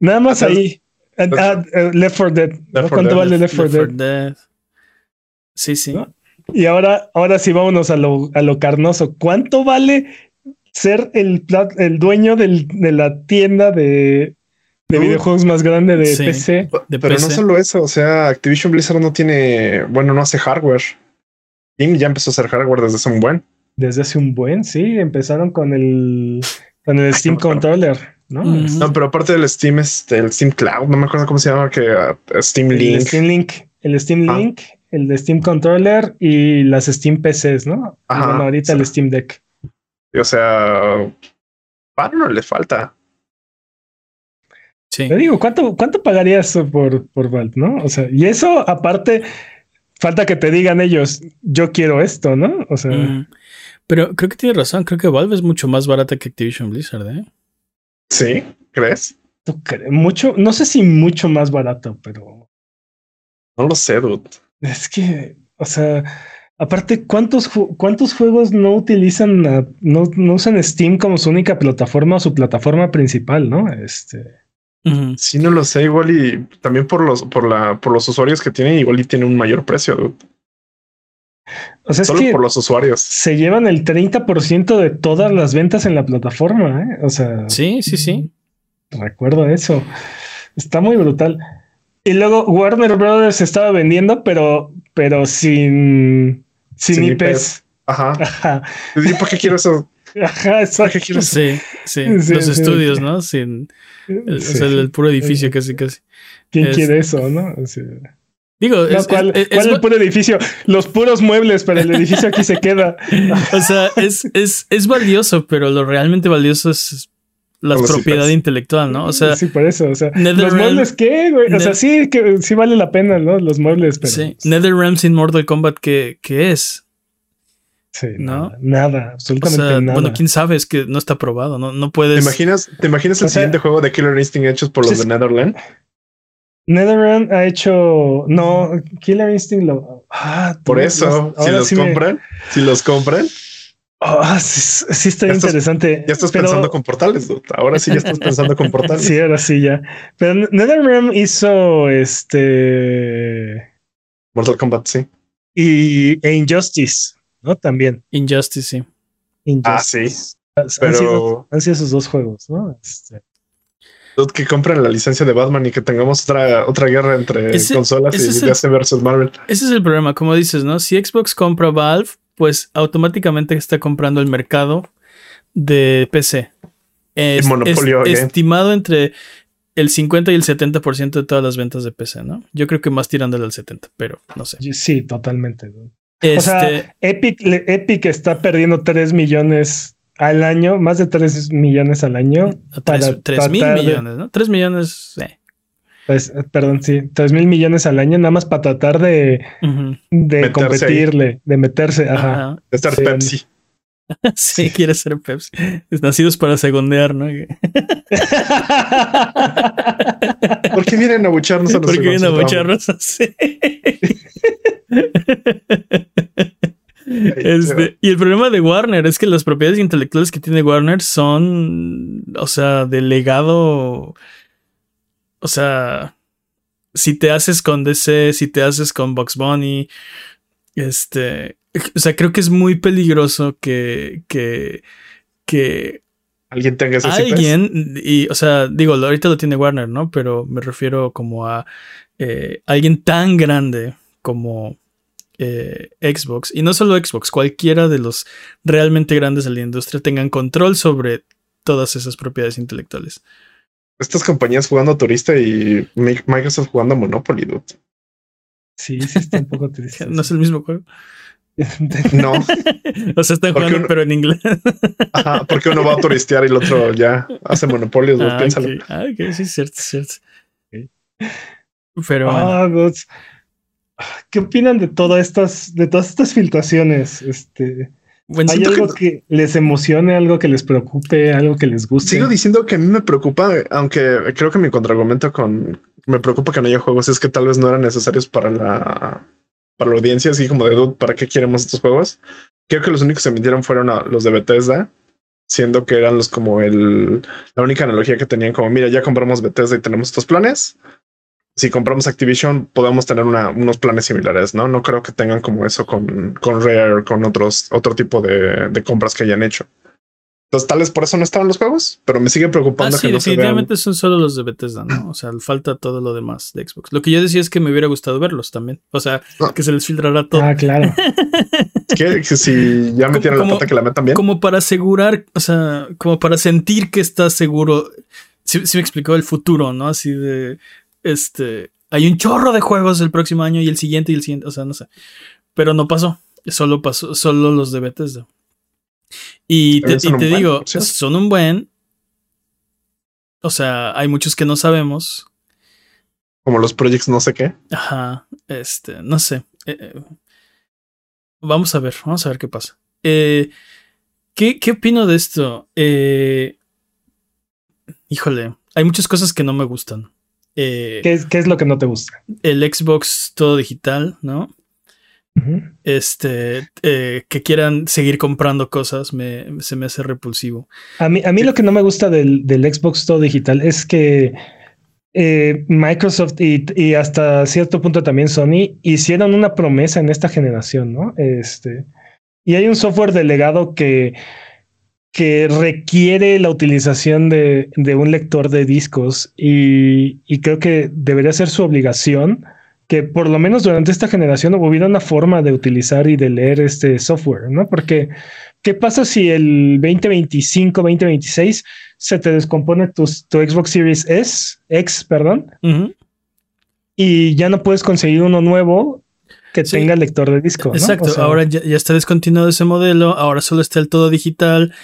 nada más ahí. Ah, ah, eh, Left 4 Dead. ¿no? Left 4 ¿Cuánto Dead, vale Left 4 Left Dead? 4 Dead. Sí, sí. ¿No? Y ahora, ahora sí vámonos a lo, a lo carnoso. ¿Cuánto vale ser el, el dueño del- de la tienda de, de Uh. videojuegos más grande de Sí. PC? de Pero no solo eso, o sea, Activision Blizzard no tiene, bueno, no hace hardware. Steam ya empezó a hacer hardware desde hace un buen. Desde hace un buen, sí, empezaron con el con el Steam. Controller, ¿no? Ujú. No, pero aparte del Steam, este, el Steam Cloud, no me acuerdo cómo se llama, que uh, Steam El Link. Steam Link, el Steam Ah. Link, el de Steam Controller y las Steam PCs, ¿no? Ajá, bueno, ahorita sí. el Steam Deck. O sea, para no le falta. Sí. Te digo, ¿cuánto, cuánto pagarías por, por Valve, no? O sea, y eso aparte, falta que te digan ellos, yo quiero esto, ¿no? O sea, Mm. Pero creo que tiene razón. Creo que Valve es mucho más barata que Activision Blizzard, ¿eh? ¿Sí? ¿Crees? ¿tú crees? mucho, no sé si mucho más barato, pero No lo sé, dude. es que, o sea, aparte, ¿cuántos, ju- cuántos juegos no utilizan, a- no, no usan Steam como su única plataforma o su plataforma principal, ¿no? Este, Ujú. Sí, no lo sé, igual y también por los, por la, por los usuarios que tiene, igual y tiene un mayor precio, dude. O sea, es Solo que por los usuarios. se llevan el 30% de todas las ventas en la plataforma, ¿eh? O sea, Sí, sí, sí. recuerdo eso. Está muy brutal. Y luego Warner Brothers estaba vendiendo, pero, pero sin, sin, Sin IPs. IPs. Ajá. Ajá. ¿Y ¿Para qué quiero eso? Ajá, ¿Para exacto. qué quiero eso? Sí, sí. Sí, los sí, estudios, sí. ¿no? Sin el, o Sí. sea, el puro edificio casi, casi. ¿Quién es- quiere eso, no? Sí. Digo, No, es, ¿cuál, es- cuál es- el puro edificio? Los puros muebles, pero el edificio aquí se queda. o sea, es, es, es valioso, pero lo realmente valioso es la propiedad intelectual, ¿no? O sea, sí, por eso. O sea, los muebles, ¿qué, güey? O sea, sí, que sí vale la pena, ¿no? Los muebles, pero. sí. NetherRealm sin Mortal Kombat, ¿qué, qué es? Sí, ¿No? nada, nada, O absolutamente sea, nada. bueno, quién sabe, es que no está probado, no, no ¿Te puedes. imaginas, ¿te imaginas el O sea- siguiente juego de Killer Instinct hechos por los de Netherland? NetherRealm ha hecho. No, Killer Instinct lo. Ah, Por eso, si los sí me- compran, si los compran, Ah, sí, sí está Ya estás- interesante. ya estás pero- pensando con portales. dude. Ahora sí ya estás pensando con portales. Sí, ahora sí ya. Pero NetherRealm hizo este. Mortal Kombat, sí. Y e Injustice, ¿no? También. Injustice, sí. Injustice. Ah, sí. Han sido, Pero han sido esos dos juegos, ¿no? Este, que compren la licencia de Batman y que tengamos otra, otra guerra entre Ese- consolas ese y el- DC versus Marvel. Ese es el problema, como dices, ¿no? Si Xbox compra Valve, pues automáticamente está comprando el mercado de PC. Es, monopolio, es- ¿eh? estimado entre el 50 y el 70% de todas las ventas de PC, ¿no? Yo creo que más tirándole al 70, pero no sé. sí, totalmente. Este, O sea, Epic, le- Epic está perdiendo 3 millones al año, más de 3 millones al año. para 3 mil de- millones, ¿no? 3 millones, eh. Pues, eh, perdón, sí, 3 mil millones al año, nada más para tratar de, de Meterse competirle, de meterse. Ajá. Ajá. De estar Sí. Pepsi. Sí, quiere ser Pepsi. Nacidos para segundear, ¿no? ¿Por qué vienen a bucharnos a ¿Por qué nosotros? vienen a bucharnos así? Este, y el problema de Warner es que las propiedades intelectuales que tiene Warner son, o sea, de legado. O sea, si te haces con DC, si te haces con Box Bunny, este, o sea, creo que es muy peligroso que, que, que Alguien tenga ese alguien, y, o sea, digo, ahorita lo tiene Warner, ¿no? Pero me refiero como a eh, alguien tan grande como eh, Xbox, y no solo Xbox, cualquiera de los realmente grandes de la industria tengan control sobre todas esas propiedades intelectuales. Estas compañías jugando turista y Mi- Microsoft jugando Monopoly, dude. Sí, sí, está un poco triste. No es el mismo juego. No, o sea, están jugando, uno- pero en inglés. ajá, porque uno va a turistear y el otro ya hace monopolios, dude, ah, piénsalo. ok. Ah, ok, sí, es cierto, es cierto. Pero bueno. Ah, Dios. ¿Qué opinan de todas estas, de todas estas filtraciones? Este, Bueno, ¿Hay algo que les emocione, algo que les preocupe, algo que les guste? Sigo diciendo que a mí me preocupa, aunque creo que mi contraargumento con me preocupa que no haya juegos es que tal vez no eran necesarios para la para la audiencia, así como de ¿para qué queremos estos juegos? Creo que los únicos que se emitieron fueron a- los de Bethesda, siendo que eran los como el la única analogía que tenían como mira, ya compramos Bethesda y tenemos estos planes. Si compramos Activision, podemos tener una- unos planes similares, ¿no? No creo que tengan como eso con, con Rare, con otros, otro tipo de, de compras que hayan hecho. Entonces, tal vez por eso no estaban los juegos, pero me sigue Ah, preocupando sí, que no se vean. definitivamente son solo los de Bethesda, ¿no? O sea, falta todo lo demás de Xbox. Lo que yo decía es que me hubiera gustado verlos también. O sea, Ah. que se les filtrará todo. Ah, claro. que, si ya metieron la como- pata que la metan bien. Como para asegurar, o sea, como para sentir que estás seguro. Si me explicó el futuro, ¿no? Así de, este, hay un chorro de juegos el próximo año y el siguiente y el siguiente, o sea, no sé. Pero no pasó. Solo pasó, solo los de Bethesda. Y te, y buen, digo, ¿sí? son un buen. O sea, hay muchos que no sabemos. Como los projects no sé qué. Ajá, este, no sé. Eh, eh, vamos a ver, vamos a ver qué pasa. Eh, ¿qué, ¿Qué opino de esto? Eh, híjole, hay muchas cosas que no me gustan. Eh, ¿Qué es, ¿Qué es lo que no te gusta? el Xbox todo digital, ¿no? Este, eh, que quieran seguir comprando cosas, me, se me hace repulsivo. A mí, a mí lo que no me gusta del, del Xbox todo digital es que eh, Microsoft y, y hasta cierto punto también Sony hicieron una promesa en esta generación, ¿no? Este, y hay un software delegado que que requiere la utilización de, de un lector de discos y, y, creo que debería ser su obligación que por lo menos durante esta generación hubiera una forma de utilizar y de leer este software, ¿no? Porque, ¿qué pasa si el 2025, 2026 se te descompone tu, tu Xbox Series S, X, perdón, y ya no puedes conseguir uno nuevo que tenga lector de disco. Exacto, ahora ya, está descontinuado ese modelo, ahora solo está el todo digital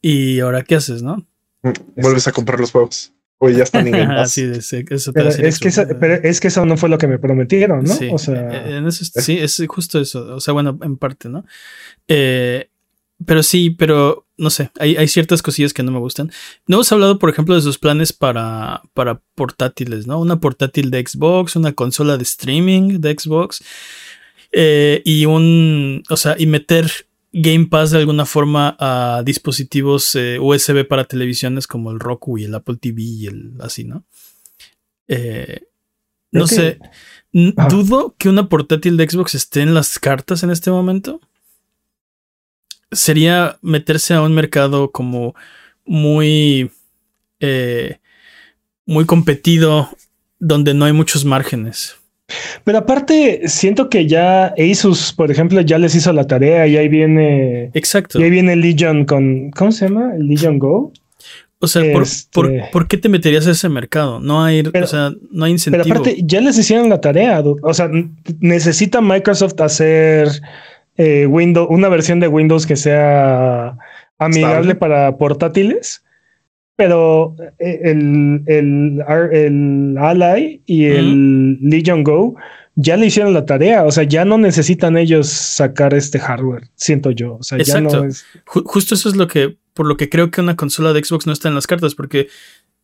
y ahora qué haces, ¿no? Mm, vuelves a comprar los juegos. O ya están en sí, eso pero, es que pero es que eso no fue lo que me prometieron, ¿no? Sí, o sea, eh, sí, es justo eso. O sea, bueno, en parte, ¿no? Eh, pero sí, pero no sé, hay, hay, ciertas cosillas que no me gustan. No hemos hablado, por ejemplo, de sus planes para, para portátiles, ¿no? Una portátil de Xbox, una consola de streaming de Xbox eh, y un, o sea, y meter Game Pass de alguna forma a dispositivos eh, USB para televisiones como el Roku y el Apple TV y el así, ¿no? Eh, no sé, dudo que una portátil de Xbox esté en las cartas en este momento sería meterse a un mercado como muy, eh, muy competido, donde no hay muchos márgenes. Pero aparte, siento que ya Asus, por ejemplo, ya les hizo la tarea y ahí viene. Exacto. Y ahí viene Legion con. ¿Cómo se llama? El Legion Go. O sea, ¿por, este qué te meterías a ese mercado? No hay, o sea, no hay incentivo. Pero aparte, ya les hicieron la tarea. O sea, necesita Microsoft hacer eh, Windows, una versión de Windows que sea amigable para portátiles, pero eh, el, el, el Ally y el Legion Go ya le hicieron la tarea, o sea, ya no necesitan ellos sacar este hardware, siento yo. O sea, ya no es... Justo eso es lo que, por lo que creo que una consola de Xbox no está en las cartas, porque,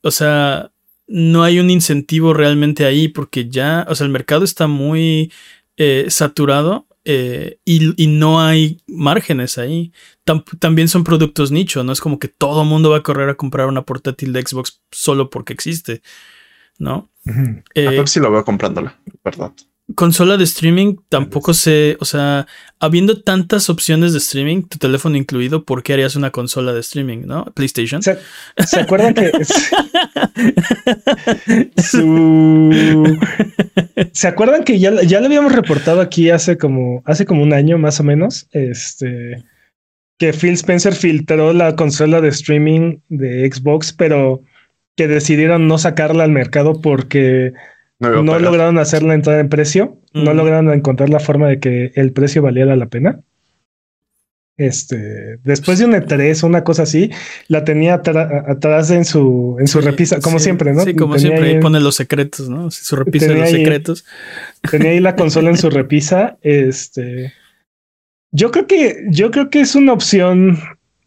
o sea, no hay un incentivo realmente ahí, porque ya, o sea, el mercado está muy eh, saturado eh, y, no hay márgenes ahí. también son productos nicho, no es como que todo el mundo va a correr a comprar una portátil de Xbox solo porque existe, ¿no? Eh, a lo veo comprándola, ¿verdad? Consola de streaming tampoco sé, o sea, habiendo tantas opciones de streaming, tu teléfono incluido, ¿por qué harías una consola de streaming, no? PlayStation. ¿Se, acuerdan que ¿Se acuerdan que ya, ya lo habíamos reportado aquí hace como hace como un año más o menos? Este que Phil Spencer filtró la consola de streaming de Xbox, pero que decidieron no sacarla al mercado porque no, lograron hacerla entrar en precio, no lograron encontrar la forma de que el precio valiera la pena. Este, después de un E3 una cosa así, la tenía atrás en su, en su repisa, como siempre, ¿no? Sí, como siempre, ahí pone los secretos, ¿no? Su repisa de los secretos. Tenía ahí la consola en su repisa. Este, yo creo que, yo creo que es una opción,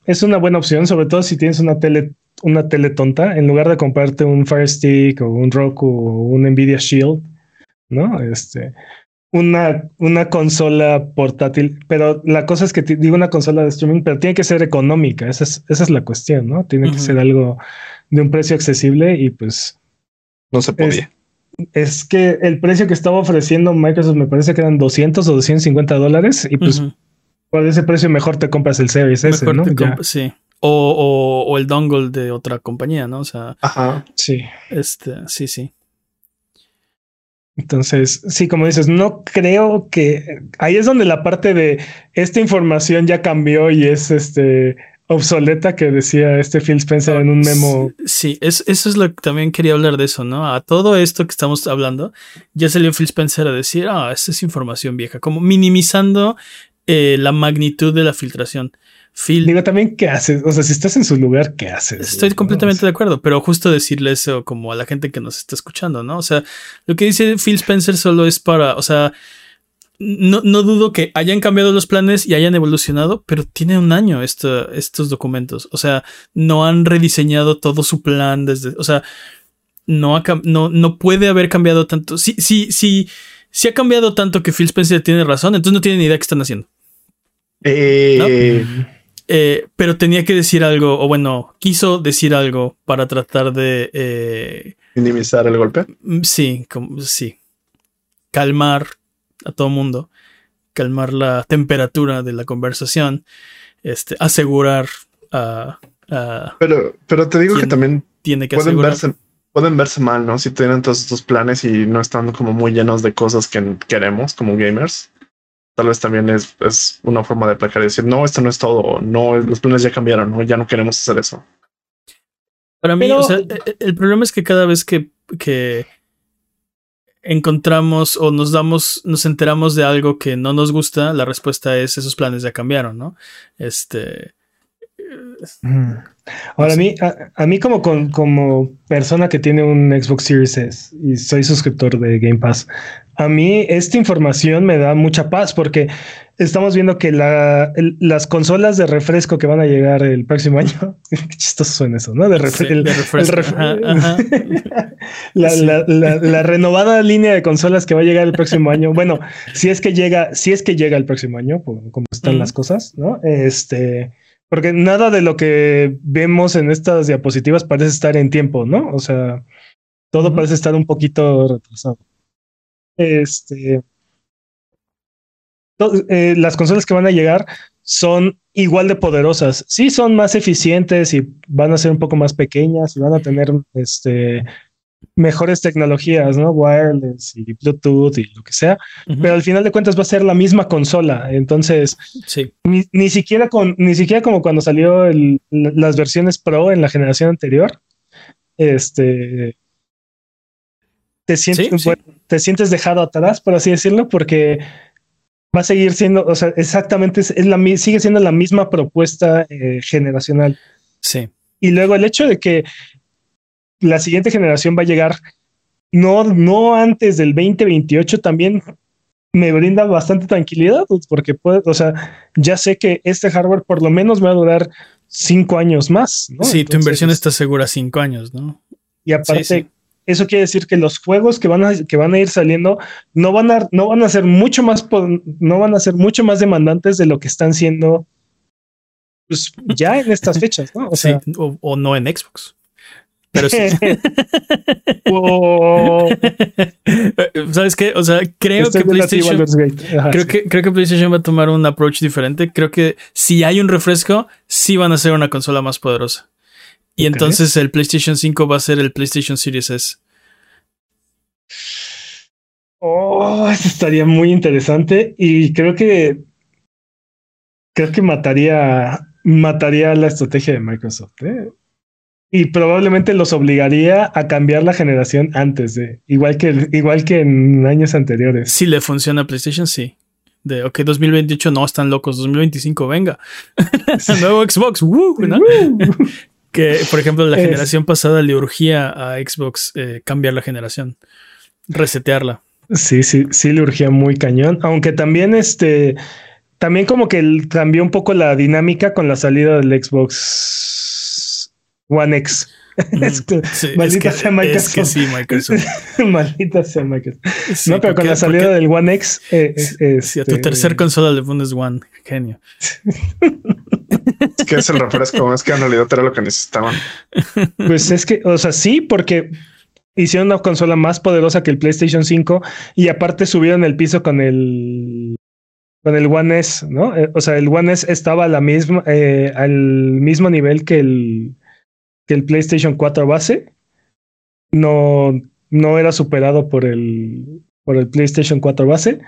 es una buena opción, sobre todo si tienes una tele una tele tonta, en lugar de comprarte un Fire Stick o un Roku o un Nvidia Shield, ¿no? Este, una, una consola portátil, pero la cosa es que digo una consola de streaming, pero tiene que ser económica, esa es, esa es la cuestión, ¿no? Tiene que ser algo de un precio accesible y pues... No se podía. Es, que el precio que estaba ofreciendo Microsoft me parece que eran 200 o 250 dólares y pues por ese precio mejor te compras el Series S, ¿no? Sí. O, o, el dongle de otra compañía, ¿no? O sea. Ajá, sí. Este, sí, sí. Entonces, sí, como dices, no creo que ahí es donde la parte de esta información ya cambió y es este obsoleta que decía este Phil Spencer en un memo. Sí, eso es lo que también quería hablar de eso, ¿no? A todo esto que estamos hablando, ya salió Phil Spencer a decir, ah, esta es información vieja, como minimizando eh, la magnitud de la filtración. Digo también, ¿qué haces? O sea, si estás en su lugar, ¿qué haces? Estoy completamente de acuerdo, pero justo decirle eso como a la gente que nos está escuchando, ¿no? O sea, lo que dice Phil Spencer solo es para, o sea, no, no dudo que hayan cambiado los planes y hayan evolucionado, pero tiene un año estos documentos. O sea, no han rediseñado todo su plan desde, o sea, no, no, no puede haber cambiado tanto. Sí, sí, sí, sí ha cambiado tanto que Phil Spencer tiene razón, entonces no tiene ni idea qué están haciendo. Eh, eh, pero tenía que decir algo, o bueno, quiso decir algo para tratar de... Eh, Minimizar el golpe. Mm, sí, sí. Calmar a todo mundo, calmar la temperatura de la conversación, este, asegurar a. a Pero, pero te digo que ¿Quién también tiene que pueden asegurar. verse, pueden verse mal, ¿no? Si tienen todos estos planes y no están como muy llenos de cosas que queremos como gamers. Tal vez también es, es una forma de placar y decir, no, esto no es todo, no, los planes ya cambiaron, ¿no? ya no queremos hacer eso. Para mí, Pero- o sea, e- e- el problema es que cada vez que, que encontramos o nos damos, nos enteramos de algo que no nos gusta, la respuesta es esos planes ya cambiaron, ¿no? Este. Mm. Ahora, a mí, a, a mí como, con- como persona que tiene un Xbox Series S y soy suscriptor de Game Pass, a mí esta información me da mucha paz porque estamos viendo que la, el- las consolas de refresco que van a llegar el próximo año, qué chistoso suena eso, ¿no? De, ref- Sí, el- de refresco, el ref- ajá, ajá. la, Sí. la- la- la renovada línea de consolas que va a llegar el próximo año. Bueno, si es que llega, si es que llega el próximo año, como están las cosas, ¿no? Este, porque nada de lo que vemos en estas diapositivas parece estar en tiempo, ¿no? O sea, todo parece estar un poquito retrasado. Este, eh, las consolas que van a llegar son igual de poderosas. Sí, son más eficientes y van a ser un poco más pequeñas y van a tener este mejores tecnologías, ¿no? Wireless y Bluetooth y lo que sea, pero al final de cuentas va a ser la misma consola. Entonces, Sí. ni, ni siquiera con, ni siquiera como cuando salió el- las versiones Pro en la generación anterior, este te sientes, Sí, sí. bueno, te sientes dejado atrás, por así decirlo, porque va a seguir siendo, o sea, exactamente es, es la sigue siendo la misma propuesta eh, generacional. Sí. Y luego el hecho de que la siguiente generación va a llegar no, no antes del 2028 también me brinda bastante tranquilidad, pues, porque puede, o sea, ya sé que este hardware por lo menos me va a durar cinco años más. ¿no? sí, tu inversión está segura cinco años, ¿no? Y aparte, Sí, sí. Eso quiere decir que los juegos que van a, que van a ir saliendo no van a, no van a ser mucho más, no van a ser mucho más demandantes de lo que están siendo pues, ya en estas fechas, ¿no? O Sí, sea, o, o no en Xbox. Pero sí. o- ¿Sabes qué? O sea, creo Estoy que PlayStation. Ajá, Creo sí. que, creo que PlayStation va a tomar un approach diferente. Creo que si hay un refresco, sí van a ser una consola más poderosa. Y entonces el PlayStation 5 va a ser el PlayStation Series S. Oh, eso estaría muy interesante y creo que creo que mataría mataría la estrategia de Microsoft ¿eh? y probablemente los obligaría a cambiar la generación antes de igual que igual que en años anteriores. Si le funciona a PlayStation, sí. De, ok, 2028 no, están locos. 2025, venga. Nuevo Xbox, ¡woo! ¿no? Que, por ejemplo, la Es- generación pasada le urgía a Xbox eh, cambiar la generación, resetearla. Sí, sí, sí le urgía muy cañón, aunque también este, también como que cambió un poco la dinámica con la salida del Xbox One X. Es que- Sí, maldita es que, sea es Microsoft. que sí, Microsoft. Maldita sea Microsoft. Sí, no, pero con la salida porque- del One X, eh, eh, Si a tu este, tercer consola le pones One, genio. Es que es el refresco, es que en realidad era lo que necesitaban. Pues es que, o sea, sí, porque hicieron una consola más poderosa que el PlayStation 5 y aparte subieron el piso con el con el One S, ¿no? Eh, O sea, el One S estaba a la misma, eh, al mismo nivel que el que el PlayStation 4 base. No, no era superado por el por el PlayStation 4 base.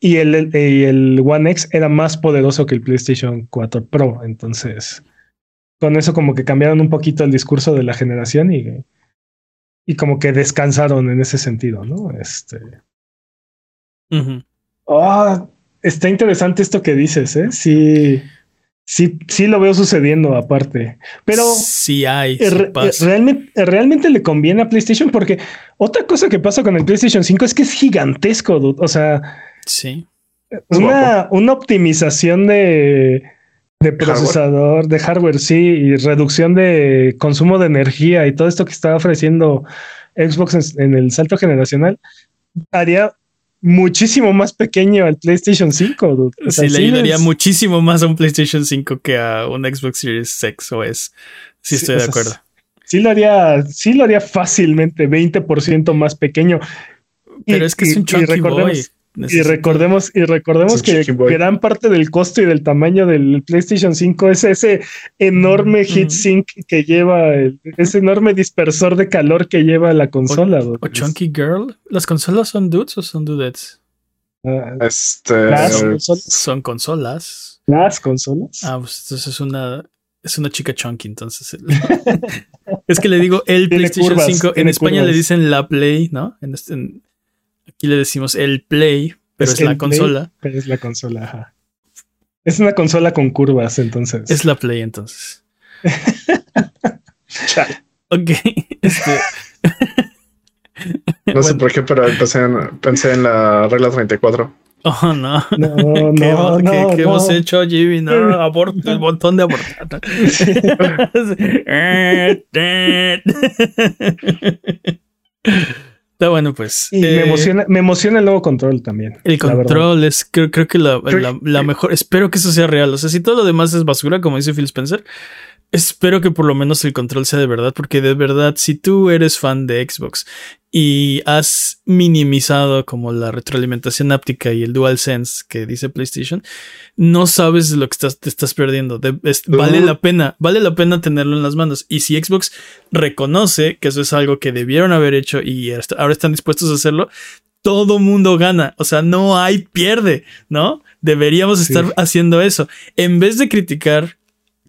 Y el, el- el One X era más poderoso que el PlayStation 4 Pro. Entonces, con eso como que cambiaron un poquito el discurso de la generación y, y como que descansaron en ese sentido, ¿no? Este. Ah, está interesante esto que dices, ¿eh? Sí, sí, sí lo veo sucediendo aparte. Pero sí hay. sí re- pasa. realmente, realmente le conviene a PlayStation porque otra cosa que pasa con el PlayStation 5 es que es gigantesco, dude. O sea, Sí. Una, una optimización de, de procesador, de hardware, sí, y reducción de consumo de energía y todo esto que está ofreciendo Xbox en, en el salto generacional haría muchísimo más pequeño al PlayStation 5. dude. O sea, sí, le ayudaría muchísimo más a un PlayStation 5 que a un Xbox Series X o S. Sí, Sí, estoy de sea, acuerdo. Sí lo haría, sí lo haría fácilmente 20% más pequeño. Y- Pero es que es un chunky recordemos- Y recordemos, y recordemos que gran parte del costo y del tamaño del PlayStation 5 es ese enorme Mm. heatsink que lleva, el- ese enorme dispersor de calor que lleva la consola. dude. ¿O Chunky Girl? ¿Las consolas son dudes o son dudettes? Ah, Este. las, consolas, Son consolas. las consolas. Ah, pues entonces es una. Es una chica chunky, entonces. es que le digo el PlayStation curvas, 5. En España curvas. le dicen la Play, ¿no? En este- en- aquí le decimos el Play, pero es, la Play, consola. pero es la consola, ajá. Es una consola con curvas, entonces. Es la Play, entonces. Ok. Este, No sé por qué, pero empecé en- pensé en la regla 34. oh, no. No, ¿Qué, no, hemos- no, qué- qué no. hemos hecho, Jimmy? No, aborto, el botón de abortar. Está bueno, pues. Y me Eh, emociona, me emociona el nuevo control también. El verdad. control es, creo, creo que la- la mejor. Espero que eso sea real. O sea, si todo lo demás es basura, como dice Phil Spencer, espero que por lo menos el control sea de verdad. Porque de verdad, si tú eres fan de Xbox y has minimizado como la retroalimentación áptica y el DualSense que dice PlayStation, no sabes lo que estás, te estás perdiendo. De- es- vale la pena, vale la pena tenerlo en las manos. Y si Xbox reconoce que eso es algo que debieron haber hecho y hasta ahora están dispuestos a hacerlo, todo mundo gana. O sea, no hay pierde, ¿no? Deberíamos Sí. estar haciendo eso. En vez de criticar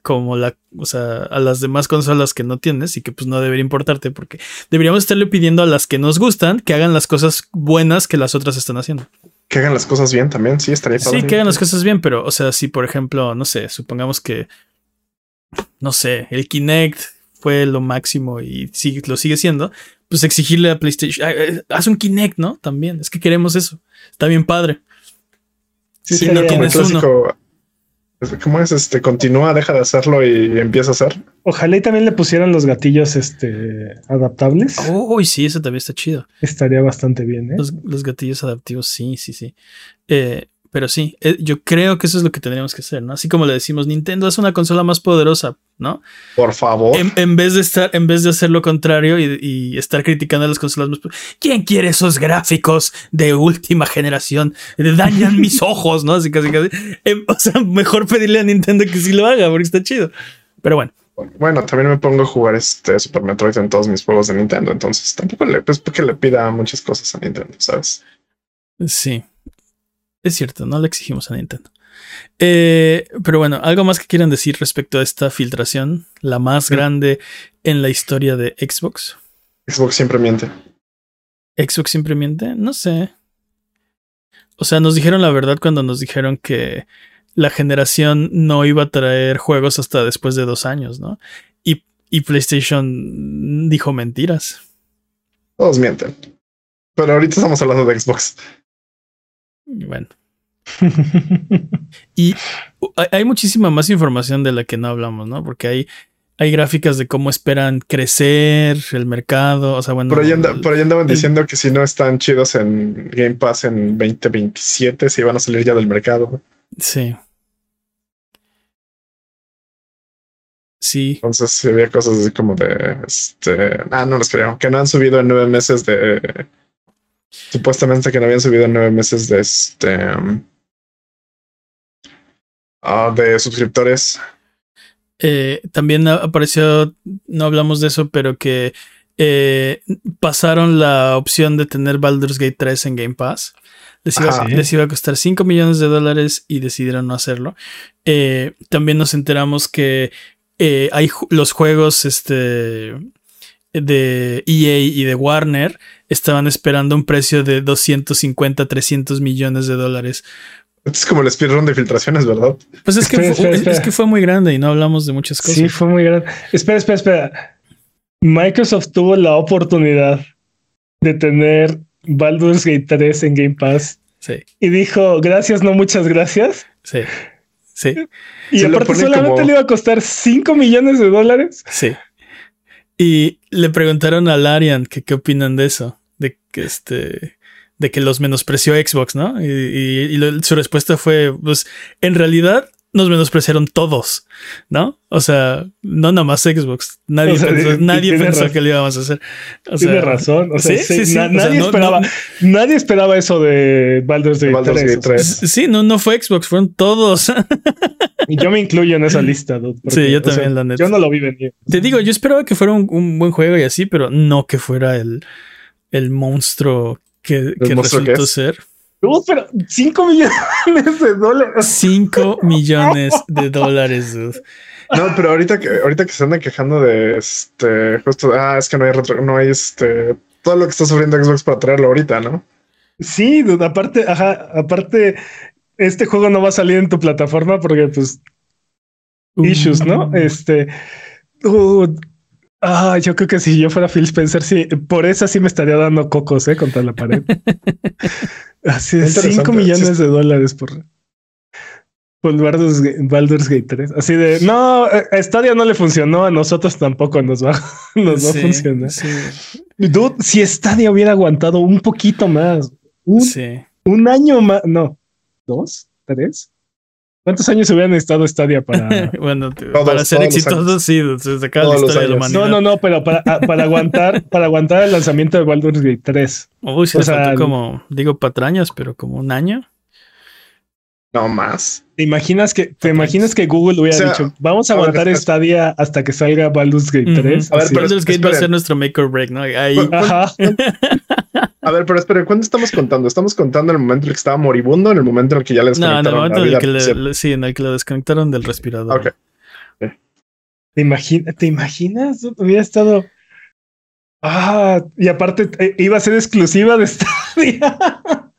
como la, o sea, a las demás consolas que no tienes y que pues no debería importarte porque deberíamos estarle pidiendo a las que nos gustan que hagan las cosas buenas que las otras están haciendo. Que hagan las cosas bien también, sí, estaría Sí, que hagan las cosas bien, pero, o sea, si por ejemplo, no sé, supongamos que, no sé, el Kinect fue lo máximo y sigue- lo sigue siendo, pues exigirle a PlayStation, "Ah, eh, haz un Kinect, ¿no? También, es que queremos eso. Está bien padre. Sí, no el tienes uno. ¿Cómo es este? Continúa, deja de hacerlo y empieza a hacer. Ojalá y también le pusieran los gatillos este, adaptables. Uy, sí, eso también está chido. Estaría bastante bien, ¿eh? Los, los gatillos adaptivos, sí, sí, sí. Eh, pero sí, eh, yo creo que eso es lo que tendríamos que hacer, ¿no? Así como le decimos, Nintendo es una consola más poderosa, ¿no? Por favor. En, en vez de estar, en vez de hacer lo contrario y, y estar criticando a las consolas más. ¿Quién quiere esos gráficos de última generación? Dañan mis ojos, ¿no? Así casi casi. Em, o sea, mejor pedirle a Nintendo que sí lo haga, porque está chido. Pero bueno, Bueno, también me pongo a jugar este Super Metroid en todos mis juegos de Nintendo. Entonces tampoco le, pues, porque le pida muchas cosas a Nintendo, ¿sabes? sí. Es cierto, no le exigimos a Nintendo. Eh, pero bueno, algo más que quieran decir respecto a esta filtración, la más Sí. grande en la historia de Xbox. Xbox siempre miente. Xbox siempre miente, no sé. O sea, nos dijeron la verdad cuando nos dijeron que la generación no iba a traer juegos hasta después de dos años, ¿no? Y, y PlayStation dijo mentiras. Todos mienten. Pero ahorita estamos hablando de Xbox. Bueno. Y hay- muchísima más información de la que no hablamos, ¿no? Porque hay, hay gráficas de cómo esperan crecer el mercado. O sea, bueno. Por ahí, anda- el- por ahí andaban el- diciendo que si no están chidos en Game Pass en 2027, se iban a salir ya del mercado. Sí. Sí. Entonces sí había cosas así como de este. Ah, no los creo. Que no han subido en nueve meses de. Supuestamente que no habían subido nueve meses de este. ah, de suscriptores. Eh, también apareció, no hablamos de eso, pero que eh, pasaron la opción de tener Baldur's Gate 3 en Game Pass. Les iba, Ajá. les iba a costar 5 millones de dólares y decidieron no hacerlo. Eh, también nos enteramos que eh, hay los juegos este, de EA y de Warner estaban esperando un precio de 250, 300 millones de dólares. Es como el speedrun de filtraciones, ¿verdad? Pues es que, Espera, fue, espera, es- espera. es que fue muy grande y no hablamos de muchas cosas. Sí, fue muy grande. Espera, espera, espera. Microsoft tuvo la oportunidad de tener Baldur's Gate 3 en Game Pass sí, y dijo gracias, no muchas gracias. sí. Sí. Y Se aparte solamente como- le iba a costar 5 millones de dólares. Sí. Y le preguntaron a Larian que qué opinan de eso, de que este, de que los menospreció Xbox, ¿no? Y, y- y su respuesta fue, pues, en realidad nos menospreciaron todos, ¿no? O sea, no nada más Xbox. Nadie O sea, pensó, tiene nadie pensó razón. que lo íbamos a hacer. O Tiene razón. O sea, sí, sí, sí, sí. na- O sea, nadie no- esperaba, no- nadie esperaba eso de Baldur's Gate Baldur's 3. Gate 3. Sí, no, no fue Xbox, fueron todos. Y yo me incluyo en esa lista. dude, porque, Sí, yo o sea, también, la neta. Yo no lo vi venir. Te digo, yo esperaba que fuera un, un buen juego y así, pero no que fuera el, el monstruo que, que monstruo que resultó es? ser. Dude, pero 5 millones de dólares. 5 millones de dólares, dude. No, pero ahorita que ahorita que se andan quejando de este justo ah, es que no hay retro, no hay este todo lo que está sufriendo Xbox para traerlo ahorita, ¿no? Sí, dude, aparte, ajá, aparte, este juego no va a salir en tu plataforma porque, pues, issues, ¿no? Uh, Este, dude, ah, yo creo que si yo fuera Phil Spencer, sí, por eso sí me estaría dando cocos, eh, contra la pared. Así de Interesante. 5 millones de dólares por, por Baldur's, Baldur's Gate 3. Así de, no, eh, a Stadia no le funcionó, a nosotros tampoco nos va, nos va a funcionar. Sí, Dude, si Stadia hubiera aguantado un poquito más, un, sí. un año más, no, dos, tres. ¿Cuántos años hubieran estado Stadia para? bueno, te- Todos, para ser todos los exitoso, años. sí, se acaba la Todos los historia de la años. humanidad. No, no, no, pero para, ah, para aguantar, para aguantar el lanzamiento de Baldur's Gate 3. Uy, sí o sea, faltó como, digo patrañas, pero como un año. No más. ¿Te imaginas que, te imaginas que Google hubiera O sea, dicho, vamos a a ver, aguantar es- Stadia hasta que salga Baldur's Gate Ujú. 3? A ver, Baldur's Gate va a ser nuestro make or break, ¿no? Ahí, Ajá. A ver, pero esperen, ¿cuándo estamos contando? ¿Estamos contando el momento en el que estaba moribundo en el momento en el que ya les no, en el momento en el que le, le- sí, en el que lo desconectaron del respirador. Ok. ¿Te, imagina- ¿Te imaginas? Hubiera estado. Ah, y aparte eh, iba a ser exclusiva de Stadia.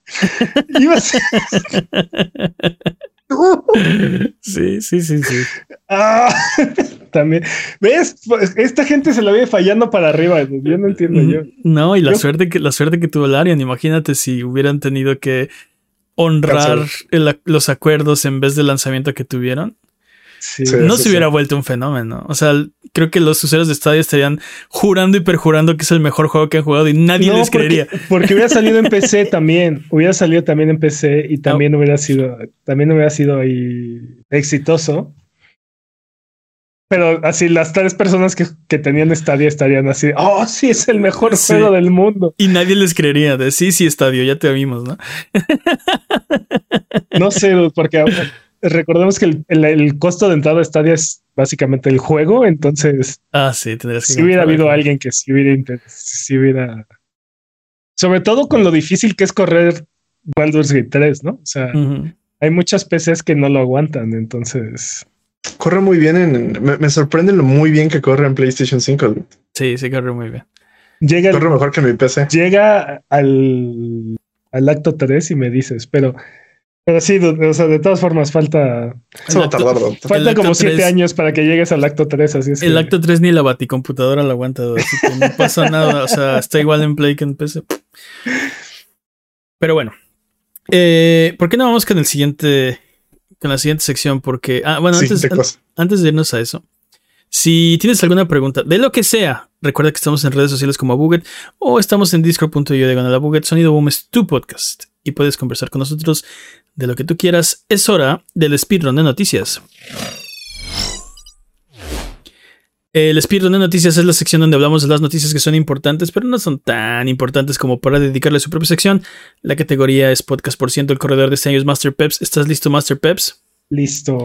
iba a ser. Sí, sí, sí, sí. Ah, también. ¿Ves? Pues, Esta gente se la viene fallando para arriba. Yo no entiendo yo. No, y la Yo- suerte que la suerte que tuvo Larian, imagínate si hubieran tenido que honrar el- los acuerdos en vez del lanzamiento que tuvieron, Sí. No se hubiera vuelto un fenómeno. O sea, creo que los usuarios de Stadia estarían jurando y perjurando que es el mejor juego que han jugado y nadie No, les creería. Porque, hubiera salido en PC también. Hubiera salido también en PC y también hubiera sido, también hubiera sido ahí exitoso. Pero así las tres personas que, que tenían Stadia estarían así, oh, sí, es el mejor Sí. juego del mundo. Y nadie les creería de sí, sí, estadio, ya te vimos, ¿no? No sé, porque recordemos que el, el- el costo de entrada a Stadia es básicamente el juego, entonces Ah, sí, tendrías que si hubiera habido alguien que si hubiera, inter- si hubiera... Sobre todo con lo difícil que es correr Baldur's Gate 3, ¿no? O sea, hay muchas PCs que no lo aguantan, entonces... Corre muy bien en. Me, me sorprende lo muy bien que corre en PlayStation 5. dude. Sí, sí, corre muy bien. Llega, Corre mejor que mi PC. llega al, al acto 3 y me dices, pero... Pero sí, o sea, de todas formas falta... Eso va a acto-. Falta como siete tres- años para que llegues al acto 3, así es. El que- acto 3 ni la baticomputadora la aguanta, así que no pasa nada. O sea, está igual en Play que en PC. Pero bueno. Eh, ¿Por qué no vamos con el siguiente. Con la siguiente sección? Porque. Ah, bueno, Sí, antes, de cosas. antes de irnos a eso. Si tienes alguna pregunta de lo que sea, recuerda que estamos en redes sociales como Buget o estamos en discord.io de Buget. Sonido Boom es tu podcast y puedes conversar con nosotros de lo que tú quieras. Es hora del speedrun de noticias. El speedrun de noticias es la sección donde hablamos de las noticias que son importantes, pero no son tan importantes como para dedicarle su propia sección. La categoría es podcast por ciento. El corredor de este año es Master Peps. ¿Estás listo, Master Peps? Listo.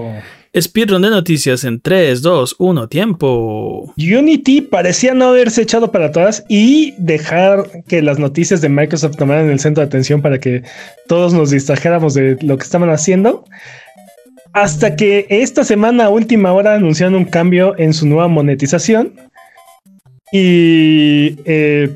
Speedrun de noticias en 3, 2, 1, tiempo. Unity parecía no haberse echado para atrás y dejar que las noticias de Microsoft tomaran el centro de atención para que todos nos distrajéramos de lo que estaban haciendo. Hasta que esta semana, a última hora, anunciaron un cambio en su nueva monetización. Y eh,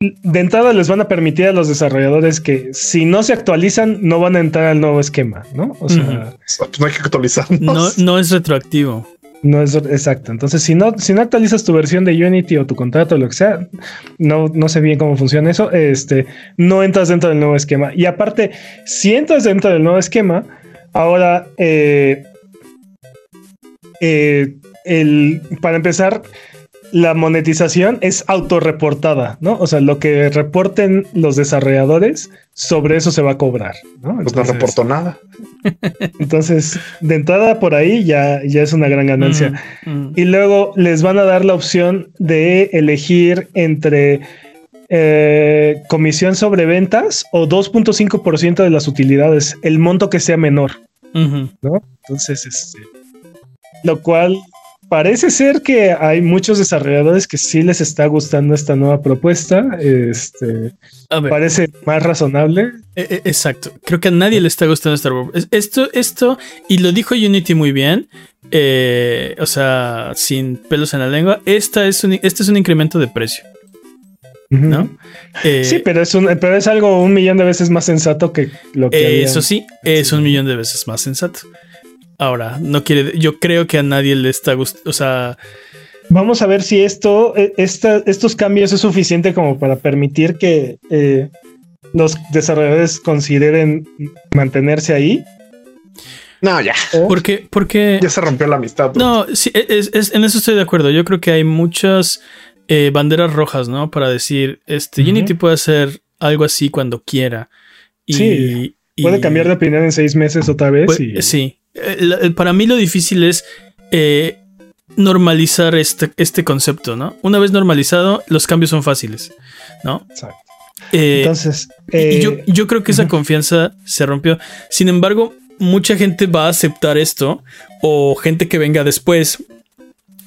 de entrada les van a permitir a los desarrolladores que si no se actualizan, no van a entrar al nuevo esquema, ¿no? O sea, Pues no hay que actualizarnos. No, no es retroactivo. No es exacto. Entonces, si no, si no actualizas tu versión de Unity o tu contrato o lo que sea, no, no sé bien cómo funciona eso. Este no entras dentro del nuevo esquema. Y aparte, si entras dentro del nuevo esquema, ahora eh, eh, el, para empezar, la monetización es autorreportada, ¿no? O sea, lo que reporten los desarrolladores, sobre eso se va a cobrar, ¿no? Pues no reportó nada. Entonces, de entrada por ahí ya, ya es una gran ganancia. Mm, mm. Y luego les van a dar la opción de elegir entre eh, comisión sobre ventas o 2.5% de las utilidades, el monto que sea menor. ¿no? Entonces, este, lo cual parece ser que hay muchos desarrolladores que sí les está gustando esta nueva propuesta. Este, parece más razonable. Eh, eh, Exacto. Creo que a nadie le está gustando Star Wars. Es- Esto, esto, y lo dijo Unity muy bien. eh, o sea, sin pelos en la lengua. Esta es un, este es un incremento de precio. ¿no? Eh, Sí, pero es, un, pero es algo un millón de veces más sensato que lo que eh, eso sí, es un millón de veces más sensato. Ahora, no quiere. Yo creo que a nadie le está gustando. O sea, Vamos a ver si esto, esta- estos cambios es suficiente como para permitir que eh, los desarrolladores consideren mantenerse ahí. No, ya. porque, porque Ya se rompió la amistad. No, sí, es, es- en eso estoy de acuerdo. Yo creo que hay muchas eh, banderas rojas, ¿no? Para decir, este, Ujú. Unity puede hacer algo así cuando quiera. Y, Sí, y- puede cambiar de opinión en seis meses otra vez. y- Sí. Eh, el- para mí lo difícil es eh, normalizar este, este concepto, ¿no? Una vez normalizado, los cambios son fáciles, ¿no? Exacto. Eh, Entonces, y eh, yo, yo creo que esa confianza se rompió. Sin embargo, mucha gente va a aceptar esto o gente que venga después.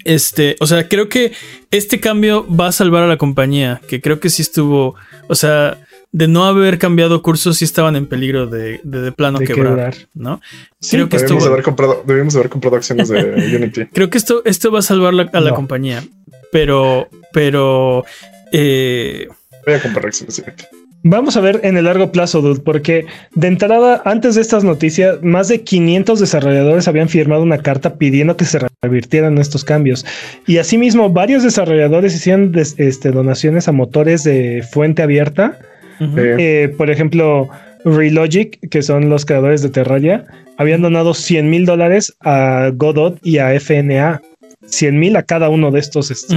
Este, o sea, creo que este cambio va a salvar a la compañía, que creo que sí estuvo, o sea, de no haber cambiado cursos, sí estaban en peligro de, de, de plano de quebrar, quebrar. ¿no? Sí, creo que Debimos estuvo- haber comprado, debimos haber comprado acciones de Unity. Creo que esto, esto va a salvar la- a la compañía, pero, pero, eh, Voy a comprar acciones de Unity. Vamos a ver en el largo plazo, dude, porque de entrada, antes de estas noticias, más de 500 desarrolladores habían firmado una carta pidiendo que se revirtieran estos cambios. Y asimismo, varios desarrolladores hicieron des- este, donaciones a motores de fuente abierta. Eh, Eh, por ejemplo, Relogic, que son los creadores de Terraria, habían donado 100 mil dólares a Godot y a FNA. 100 mil a cada uno de estos este,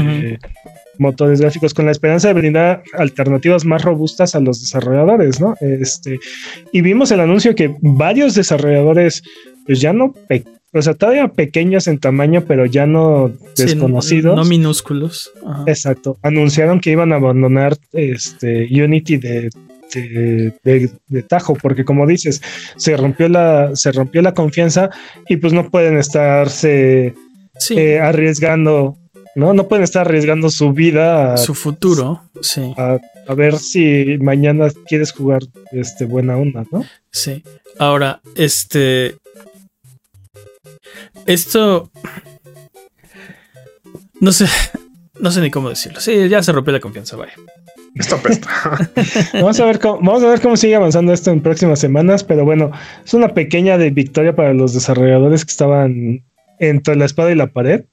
motores gráficos con la esperanza de brindar alternativas más robustas a los desarrolladores, ¿no? Este, y vimos el anuncio que varios desarrolladores, pues ya no, pe- o sea, todavía pequeños en tamaño, pero ya no Sí, desconocidos. no minúsculos. Ajá. Exacto. Anunciaron que iban a abandonar este Unity de, de, de- de tajo, porque como dices, se rompió la, se rompió la confianza y pues no pueden estarse Sí, eh, arriesgando, ¿no? No pueden estar arriesgando su vida a, su futuro, sí. a- a ver si mañana quieres jugar este buena onda, ¿no? Sí. Ahora, este. Esto. No sé. No sé ni cómo decirlo. Sí, ya se rompió la confianza, vaya. Esto apesta. Vamos a ver cómo, vamos a ver cómo sigue avanzando esto en próximas semanas, pero bueno, es una pequeña de victoria para los desarrolladores que estaban entre la espada y la pared.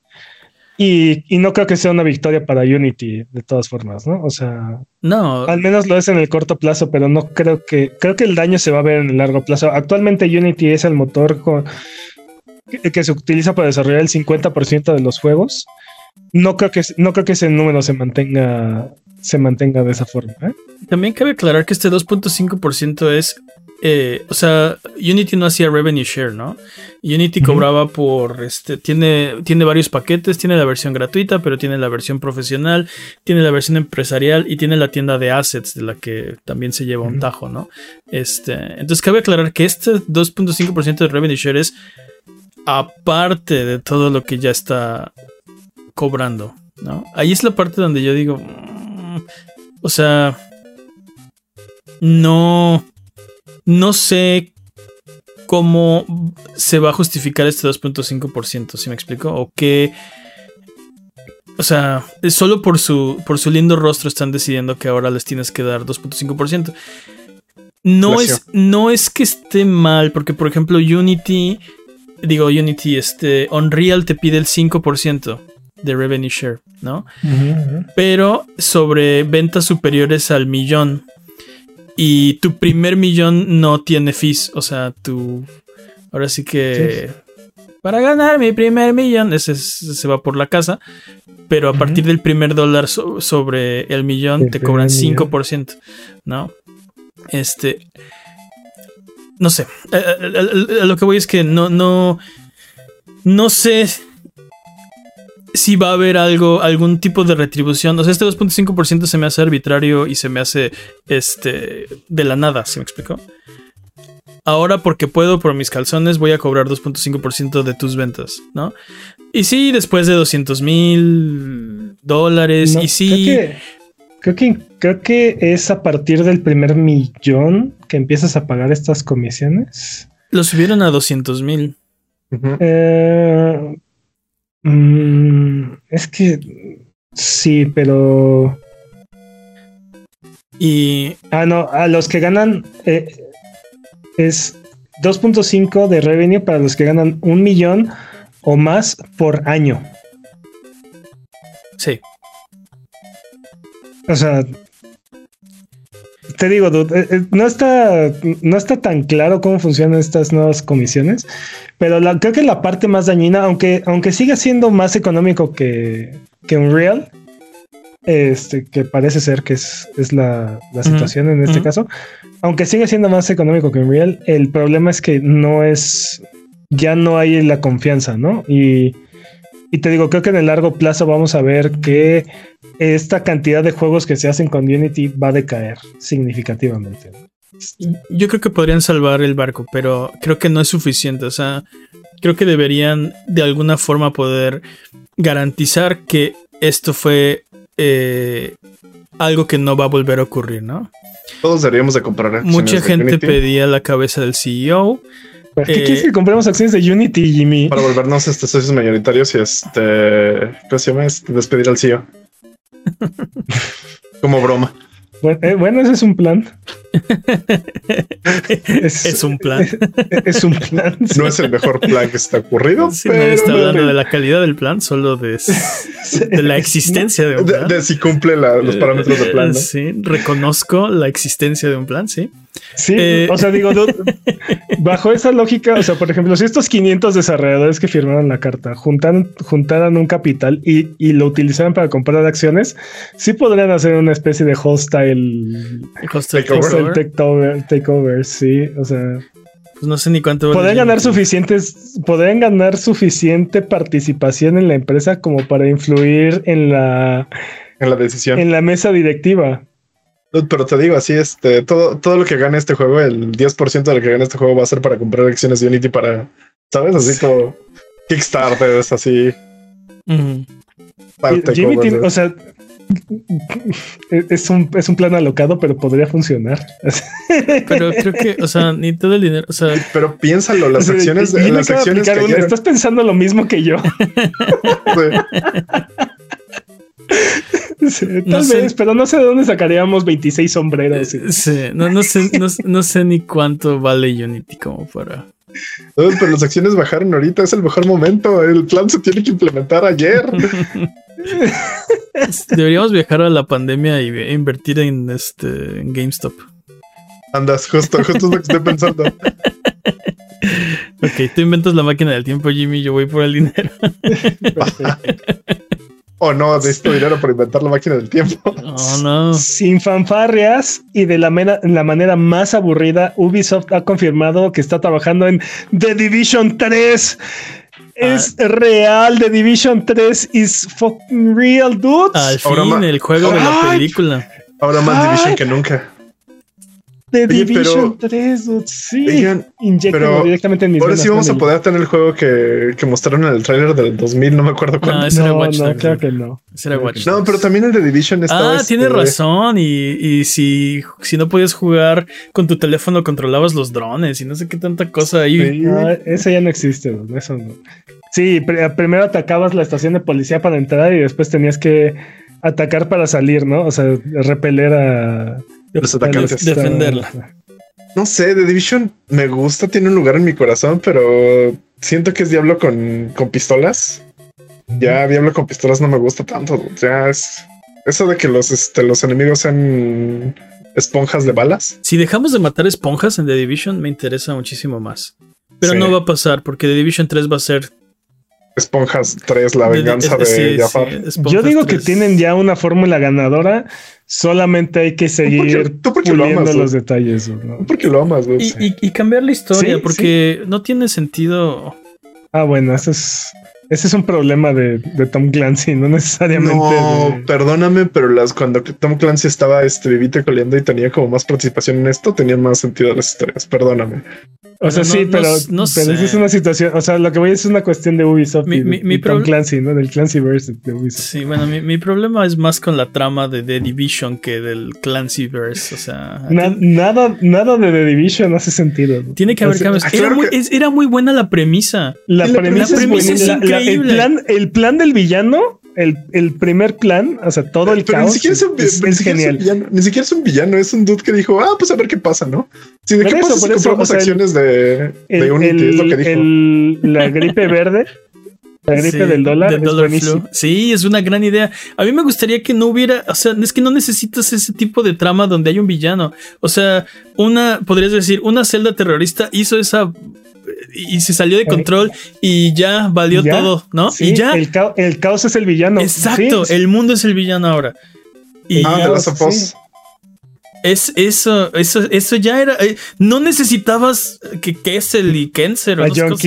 Y, y no creo que sea una victoria para Unity de todas formas, ¿no? O sea, No, al menos lo es en el corto plazo, pero no creo que, creo que el daño se va a ver en el largo plazo. Actualmente Unity es el motor con- que, que se utiliza para desarrollar el 50% de los juegos. No creo que, no creo que ese número se mantenga, se mantenga de esa forma. ¿eh? también cabe aclarar que este 2.5% es. eh, o sea, Unity no hacía revenue share, ¿no? Unity cobraba por este. Tiene, tiene varios paquetes. Tiene la versión gratuita, pero tiene la versión profesional. Tiene la versión empresarial y tiene la tienda de assets, de la que también se lleva un tajo, ¿no? Este. Entonces cabe aclarar que este 2.5% de revenue share es aparte de todo lo que ya está cobrando, ¿no? Ahí es la parte donde yo digo, mm, o sea, no, no sé cómo se va a justificar este 2.5%, si me explico? O qué, o sea, solo por su, por su lindo rostro están decidiendo que ahora les tienes que dar 2.5%. No Gracias. es, no es que esté mal, porque por ejemplo Unity, digo Unity, este, Unreal te pide el 5% de revenue share, ¿no? Pero sobre ventas superiores al millón. Y tu primer millón no tiene fees. O sea, tu. Ahora sí que. Para ganar mi primer millón. Ese, es- se va por la casa. pero a partir del primer dólar so- sobre el millón El te cobran millón. 5%, ¿no? Este. No sé. A, a- a- a lo que voy es que no, no. No sé si va a haber algo, algún tipo de retribución. O sea, este 2.5% se me hace arbitrario y se me hace este de la nada, ¿se me explicó? Ahora porque puedo por mis calzones voy a cobrar 2.5% de tus ventas, ¿no? Y sí, después de 200 mil dólares. No, y sí, Creo que, creo, que, creo que es a partir del primer millón que empiezas a pagar estas comisiones. lo subieron a 200 mil. Eh, mm, es que sí, pero. Y Ah, no, a los que ganan eh, es 2.5 de revenue para los que ganan un millón o más por año. sí, O sea, te digo, dude, eh, eh, no está, no está tan claro cómo funcionan estas nuevas comisiones, pero la- creo que la parte más dañina, aunque, aunque siga siendo más económico que, que Unreal, este, que parece ser que es, es la, la situación en este caso, aunque sigue siendo más económico que Unreal, el problema es que no es, ya no hay la confianza, ¿no? Y, y te digo, creo que en el largo plazo vamos a ver que esta cantidad de juegos que se hacen con Unity va a decaer significativamente. yo creo que podrían salvar el barco, pero creo que no es suficiente. O sea, creo que deberían de alguna forma poder garantizar que esto fue eh, algo que no va a volver a ocurrir, ¿no? Todos deberíamos de comprar Mucha gente pedía la cabeza del CEO. ¿Por qué Eh, quieres que compremos acciones de Unity, Jimmy? para volvernos este, socios mayoritarios y este, ¿cómo se llama? Este, despedir al CEO. Como broma. Bueno, eh, bueno, ese es un plan. Es, Es un plan. es un plan. sí. No es el mejor plan que se te ha ocurrido, Sí, pero nadie está no- hablando de la calidad del plan, solo de, de la existencia de un de, plan. de si cumple la- los parámetros de plan. ¿no? Sí, reconozco la existencia de un plan, sí. Sí, Eh. o sea, digo, bajo esa lógica, o sea, por ejemplo, si estos 500 desarrolladores que firmaron la carta juntaran, juntaran un capital y, y lo utilizaran para comprar acciones, sí podrían hacer una especie de hostile, Hostile Takeover. takeover. takeover, sí, o sea, Pues no sé ni cuánto podrían el ganar suficientes, podrían ganar suficiente participación en la empresa como para influir en la, En la decisión. en la mesa directiva. Pero te digo, así este, todo, todo lo que gane este juego, el 10% de lo que gane este juego va a ser para comprar acciones de Unity para, ¿sabes? Así como Kickstarter, es así. Jimmy como tiene- o sea, es un, es un plan alocado, pero podría funcionar. Pero creo que, o sea, ni todo el dinero, o sea, Pero piénsalo, las acciones, las acciones un-. Estás pensando lo mismo que yo. Sí, tal No sé. vez, pero no sé de dónde sacaríamos 26 sombreros. sí. sí, no, no sé, no, no sé ni cuánto vale Unity como para. No, pero las acciones bajaron ahorita, es el mejor momento. El plan se tiene que implementar ayer. Deberíamos viajar a la pandemia y e invertir en este en GameStop. Andas, justo, justo es lo que estoy pensando. Ok, tú inventas la máquina del tiempo, Jimmy, yo voy por el dinero. O no, necesito dinero para inventar la máquina del tiempo. Oh, no. Sin fanfarrias y de la, mena- la manera más aburrida, Ubisoft ha confirmado que está trabajando en The Division 3. Es real, The Division 3 is fucking real, dudes. Al Ahora fin, el juego de la película. Ahora más Ay. Division que nunca. The Oye, Division pero- 3, dudes. Sí, pero directamente en mis Ahora sí vamos a poder tener el juego que, que mostraron en el tráiler del 2000, no me acuerdo cuándo. No, ese era No, Watch no, Dogs, claro ¿no? que no. Ese era Watch No, Dogs. pero también el de Division estaba. Ah, este, tienes razón. Y, y si, si no podías jugar con tu teléfono, controlabas los drones y no sé qué tanta cosa ahí. Sí. No, eso ya no existe, dude, eso no. Sí, pr- primero atacabas la estación de policía para entrar y después tenías que atacar para salir, ¿no? O sea, repeler a Los atacantes. Defenderla. No sé, The Division me gusta, tiene un lugar en mi corazón, pero siento que es Diablo con, con pistolas. Ya Diablo con pistolas no me gusta tanto. Ya es eso de que los, este, los enemigos sean esponjas de balas. Si dejamos de matar esponjas en The Division, me interesa muchísimo más. Pero Sí. no va a pasar porque The Division 3 va a ser Esponjas 3, la De- de- venganza de, sí, sí, Jafar. Yo digo que 3. tienen ya una fórmula ganadora. Solamente hay que seguir tú por qué lo puliendo amas, los detalles. ¿no? ¿Por qué lo amas, güey? Y, y- y cambiar la historia, Sí, porque no tiene sentido. Ah, bueno, eso es, ese es un problema de, de Tom Clancy, no necesariamente. No, de- perdóname, pero las cuando Tom Clancy estaba este vivito y coleando y tenía como más participación en esto, tenían más sentido las historias. Perdóname. o sea, no- sí, no- pero, no pero esa sé. es una situación. O sea, lo que voy a decir es una cuestión de Ubisoft Mi- y mi Tom Clancy, ¿no? Del Clancyverse de Ubisoft. Sí, bueno, mi, mi problema es más con la trama de The Division que del Clancyverse. O sea, Na- nada, nada de The Division hace sentido. ¿no? tiene que haber O sea, cambios. ah, Era muy, que- es- era muy buena la premisa. La, la premisa, premisa es, la- el, plan, el plan del villano, el, el primer plan, o sea, todo el Pero caos ni siquiera es, un, es, ni es siquiera es un genial. villano. Ni siquiera es un villano, es un dude que dijo, ah, pues a ver qué pasa, ¿no? Sí, ¿de qué eso, pasa por si eso, compramos o sea, el- acciones de, de El- Unity? es lo que dijo. el- la gripe verde, la gripe Sí, del dólar, del es dólar buenísimo. flu. Sí, es una gran idea. A mí me gustaría que no hubiera, o sea, es que no necesitas ese tipo de trama donde hay un villano. O sea, una, podrías decir, una celda terrorista hizo esa y se salió de control y ya valió ¿Ya? todo, ¿no? Sí, y ya. El, ca- el caos es el villano. Exacto, Sí, el mundo es el villano ahora. Y ah, ya, es eso, eso, eso ya era. eh, no necesitabas que Kessel y Kenser o A no sé John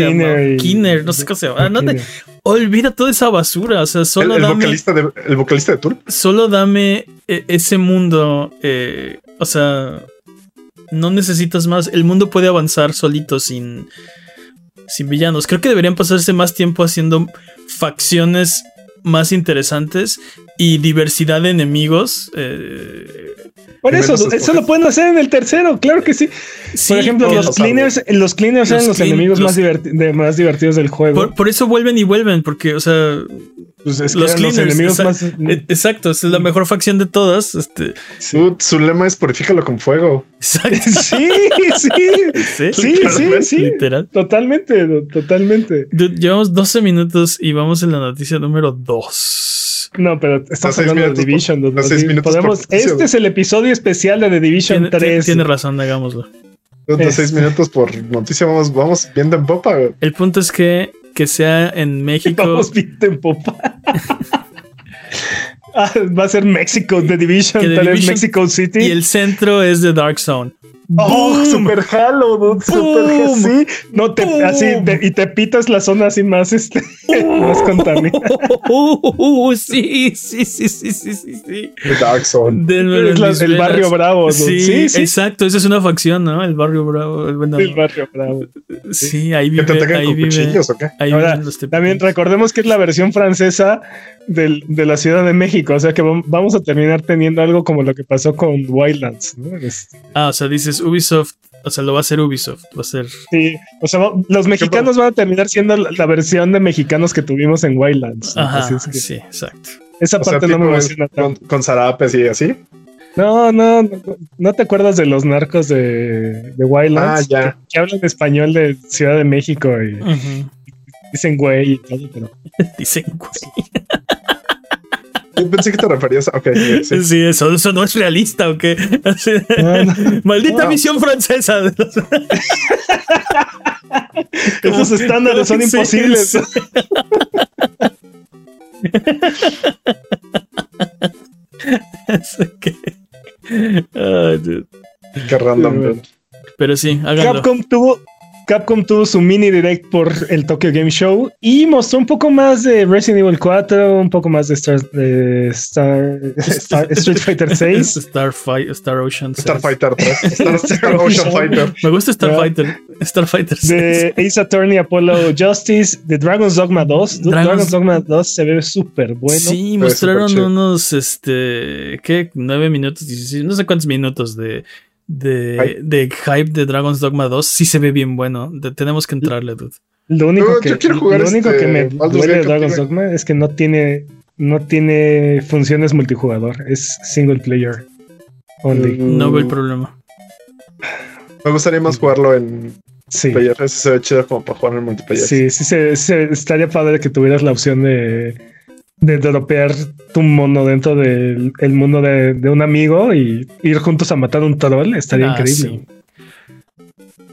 Kinner, no sé cómo se llama. Ah, no te- Kinner. olvida toda esa basura. O sea, El, solo el dame. vocalista de, el vocalista de Tool. solo dame eh, ese mundo. eh, o sea, no necesitas más. El mundo puede avanzar solito sin, sin villanos. Creo que deberían pasarse más tiempo haciendo facciones más interesantes y diversidad de enemigos. eh, Por eso, eso lo pueden hacer en el tercero, claro que sí. sí, Por ejemplo, los cleaners, los cleaners Los eran los clean- enemigos los- más, diverti- de- más divertidos del juego. por, por eso vuelven y vuelven, porque, o sea, Pues es que los cleaners, enemigos exa- más. eh, exacto, es la mejor facción de todas. Este, su lema es purifícalo con fuego. exacto. sí, sí, Sí, sí, sí, sí. literal. Totalmente, totalmente. Llevamos 12 minutos y vamos en la noticia número 2. No, pero estamos hablando de por- Division. dude. los seis minutos por Podemos, este es el episodio especial de The Division Tiene, 3. tiene razón, de Es- seis minutos por noticia vamos, vamos viendo en popa. güey. El punto es que, que sea en México. Vamos bien en popa. Ah, va a ser México, The Division, Que The tal Division- Mexico City. Y el centro es de Dark Zone. Oh, super halo, dude, super sí. No te así te- y te pitas la zona así más este más contaminada. Uh, sí, sí, sí, sí, sí, sí, sí. Dark Zone. Denme Es la- el barrio bravo, dude. Sí, Sí, sí. exacto. Esa es una facción, ¿no? El barrio bravo. Bueno, El barrio bravo. sí, ahí ¿Que te vive. atacan Ahí con vive. cuchillos o qué? Ahí Ahora, También recordemos que es la versión francesa del- de la Ciudad de México, o sea que vam- vamos a terminar teniendo algo como lo que pasó con Wildlands, ¿no? Es- Ah, o sea, dices Ubisoft. O sea, lo va a hacer Ubisoft. Va a ser. sí, o sea, los mexicanos van a terminar siendo la, versión de mexicanos que tuvimos en Wildlands. ¿no? Ajá, Así es que sí, exacto. esa O sea, parte no me emociona tanto. con, con zarapes y así. No, no, no, no te acuerdas de los narcos de, de Wildlands Ah, ya. Que, que hablan español de Ciudad de México y dicen güey y todo, pero Dicen, güey. Yo pensé que te referías a. Ok, sí. Sí, eso, eso no es realista, ¿o qué? Así- No, no. Maldita No. misión francesa. de los- esos estándares son Sí, imposibles. sí. Es que- Ay, dude. Qué random. Pero sí, háganlo. Capcom tuvo, Capcom tuvo su mini direct por el Tokyo Game Show y mostró un poco más de Resident Evil 4, un poco más de Star, de Star, Star- Street Fighter 6. Star, Fight, Star Ocean. seis. Starfighter 3. Star, Star Ocean. Fighter. Me gusta. Starfighter. Starfighter. De Ace Attorney Apollo Justice, de Dragon's Dogma 2. Du- Dragon's- Dragon's Dogma 2 se ve súper bueno. sí, mostraron unos, este, ¿qué? 9 minutos, 16, no sé cuántos minutos de, de, Hype. de hype de Dragon's Dogma 2. Sí se ve bien bueno. De- tenemos que entrarle, dude. Lo único, que, lo único este que me Baldur's duele de Dragon's. Dogma es que no tiene, no tiene funciones multijugador. Es single player only. Mm, No veo el problema. Me gustaría más jugarlo en Sí. player. Ese se ve chido como para jugar en multiplayer. Sí, sí, se, se- estaría padre que tuvieras la opción de, de dropear tu mono dentro del el mundo de, de un amigo y ir juntos a matar un troll. Estaría Ah, increíble. sí.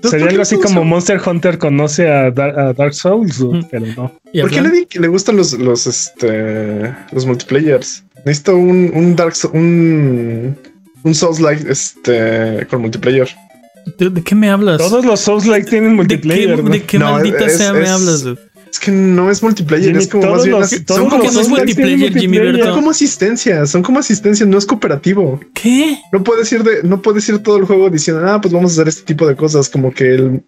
Sería ¿por qué algo así como Monster Hunter conoce a, Dar- a Dark Souls, pero no. Y ¿Por qué que le gustan los, los, este, los multiplayers? Necesito un, un Dark Souls, un, un Souls like, este, con multiplayer. ¿De, de qué me hablas? Todos los Souls like tienen ¿De multiplayer. qué, ¿no? de qué No, maldita es- sea me hablas? dude? Es que no es multiplayer, Jimmy, es como más bien, los- son ¿Cómo como, que no es Souls like tienen multiplayer, Jimmy multiplayer. Berto? son como asistencias, son como asistencias, no es cooperativo. ¿Qué? No puedes ir de, no puedes ir todo el juego diciendo, ah, pues vamos a hacer este tipo de cosas, como que el,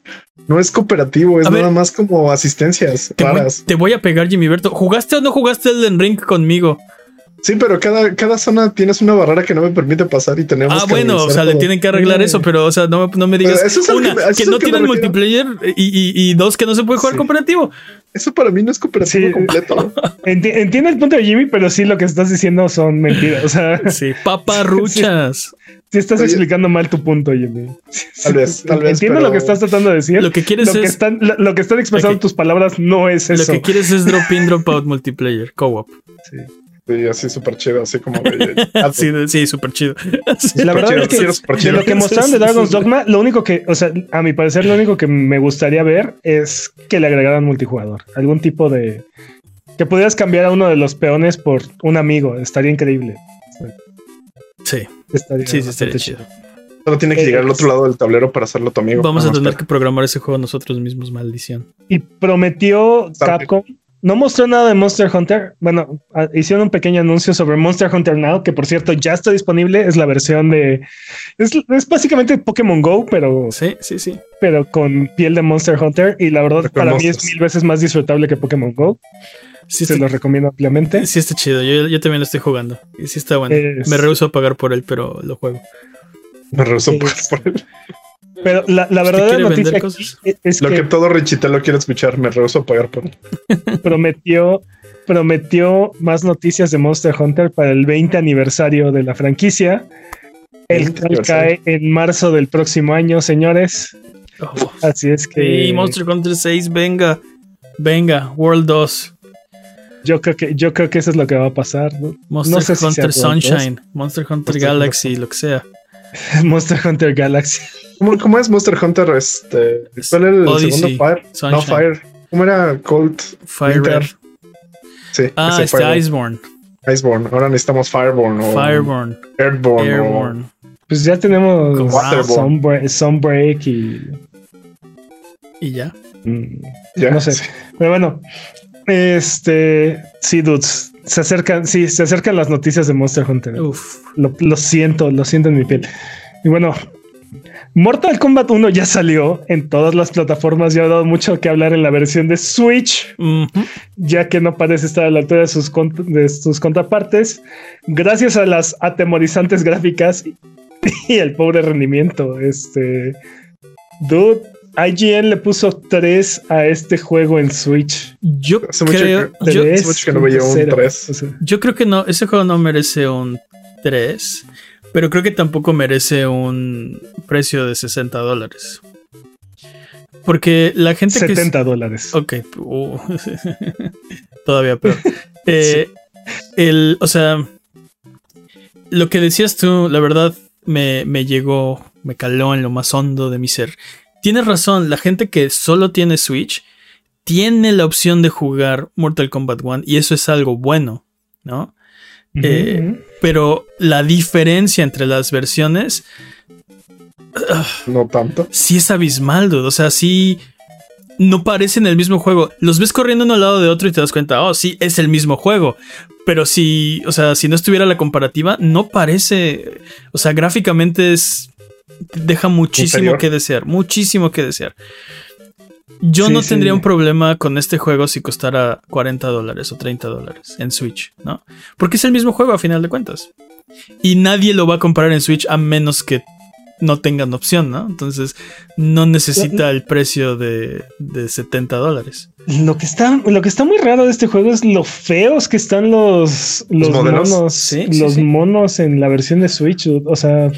no es cooperativo, es A ver. nada más como asistencias Te voy, raras. te voy a pegar, Jimmy Berto. ¿Jugaste o no jugaste el Ring conmigo? Sí, pero cada, cada zona tienes una barrera que no me permite pasar y tenemos Ah, que bueno, o sea, le tienen que arreglar eso, pero, o sea, no, no me digas eso es una, que- eso que, es al no que tienen multiplayer y, y- y dos, que no se puede jugar Sí. cooperativo. Eso para mí no es cooperativo Sí. completo. Enti- entiendo el punto de Jimmy, pero sí lo que estás diciendo son mentiras. O sea, Sí, paparruchas. sí estás Oye. explicando mal tu punto, Jimmy. Tal vez, tal vez, Entiendo pero- lo que estás tratando de decir. Lo que quieres Lo que, es están, lo, lo que están expresando tus palabras no es lo eso. que quieres es drop in, drop out multiplayer, co-op. Sí. Sí, así súper chido, así como de. Sí, de- sí, súper chido. Sí. La verdad chido, es que sí, de chido. lo que mostraron de Dragon's. Dogma, lo único que, o sea, a mi parecer, lo único que me gustaría ver es que le agregaran multijugador. Algún tipo de. Que pudieras cambiar a uno de los peones por un amigo. Estaría increíble. Sí, Estaría sí, sí, estaría chido. Solo tiene que llegar al otro lado del tablero para hacerlo tu amigo. Vamos a tener para- que programar ese juego nosotros mismos, maldición. Y prometió Capcom. No mostró nada de Monster Hunter. Bueno, ah, hicieron un pequeño anuncio sobre Monster Hunter Now, que por cierto ya está disponible. Es la versión de. Es, es básicamente Pokémon Go, pero, Sí, sí, sí. pero con piel de Monster Hunter. Y la verdad, para mí es mil veces más disfrutable que Pokémon Go. Sí, Se está, lo recomiendo ampliamente. sí está chido. Yo, yo también lo estoy jugando. Y sí está bueno. Es- Me rehuso a pagar por él, pero lo juego. Me rehuso Sí. por, por él. Pero la, la ¿Usted verdadera noticia es- Lo que que todo Richitelo quiere escuchar, me rehuso a pagar por él. prometió, prometió más noticias de Monster Hunter para el 20 aniversario de la franquicia. El 20 cual cae en marzo del próximo año, señores. Oh. Así es que Sí, Monster Hunter 6, venga. Venga, World 2. yo creo que yo creo que eso es lo que va a pasar. ¿no? Monster No sé si Hunter Sunshine. Monster Hunter Monster Galaxy, lo que sea. Monster Hunter Galaxy. ¿Cómo, cómo es Monster Hunter? Este, ¿Cuál era el Odyssey, segundo Fire? Sunshine. No, Fire. ¿Cómo era Cold? Fire Winter. Sí, Ah, ese este Fireborn. Iceborne. Iceborne. Ahora necesitamos Fireborn o Fireborne. Airborne. o- Airborne. Pues ya tenemos. Sunbreak, Sunbreak y Y ya. mm, Ya, no sé. sí. Pero bueno, este sí, dudes. Se acercan, sí, se acercan las noticias de Monster Hunter. Uf. Lo, lo siento, lo siento en mi piel. Y bueno, Mortal Kombat 1 ya salió en todas las plataformas y ha dado mucho que hablar en la versión de Switch, Ujú. ya que no parece estar a la altura de sus, de sus contrapartes, gracias a las atemorizantes gráficas y, el pobre rendimiento. Este, dude, IGN le puso 3 a este juego en Switch. Yo Hace mucho creo. que- Yo, no veía un 3.0. 3. O sea, yo creo que no. Ese juego no merece un 3. Pero creo que tampoco merece un precio de 60 dólares. Porque la gente que. 70 dólares. Ok. uh, todavía peor. Eh, el, o sea, lo que decías tú, la verdad, me, me llegó, me caló en lo más hondo de mi ser. Tienes razón, la gente que solo tiene Switch tiene la opción de jugar Mortal Kombat 1 y eso es algo bueno, ¿no? Eh. Pero la diferencia entre las versiones No tanto. sí es abismal, dude. O sea, sí no parecen el mismo juego. Los ves corriendo uno al lado de otro y te das cuenta, oh, sí, es el mismo juego. Pero si, o sea, si no estuviera la comparativa, no parece. O sea, gráficamente es. Deja muchísimo Inferior. que desear. Muchísimo que desear. Yo Sí, no sí. tendría un problema con este juego si costara 40 dólares o 30 dólares en Switch, ¿no? Porque es el mismo juego a final de cuentas. Y nadie lo va a comprar en Switch a menos que no tengan opción, ¿no? Entonces no necesita el precio de, de 70 dólares. Lo que está, lo que está muy raro de este juego es lo feos que están los, los, monos, Sí, los sí. monos en la versión de Switch. O sea,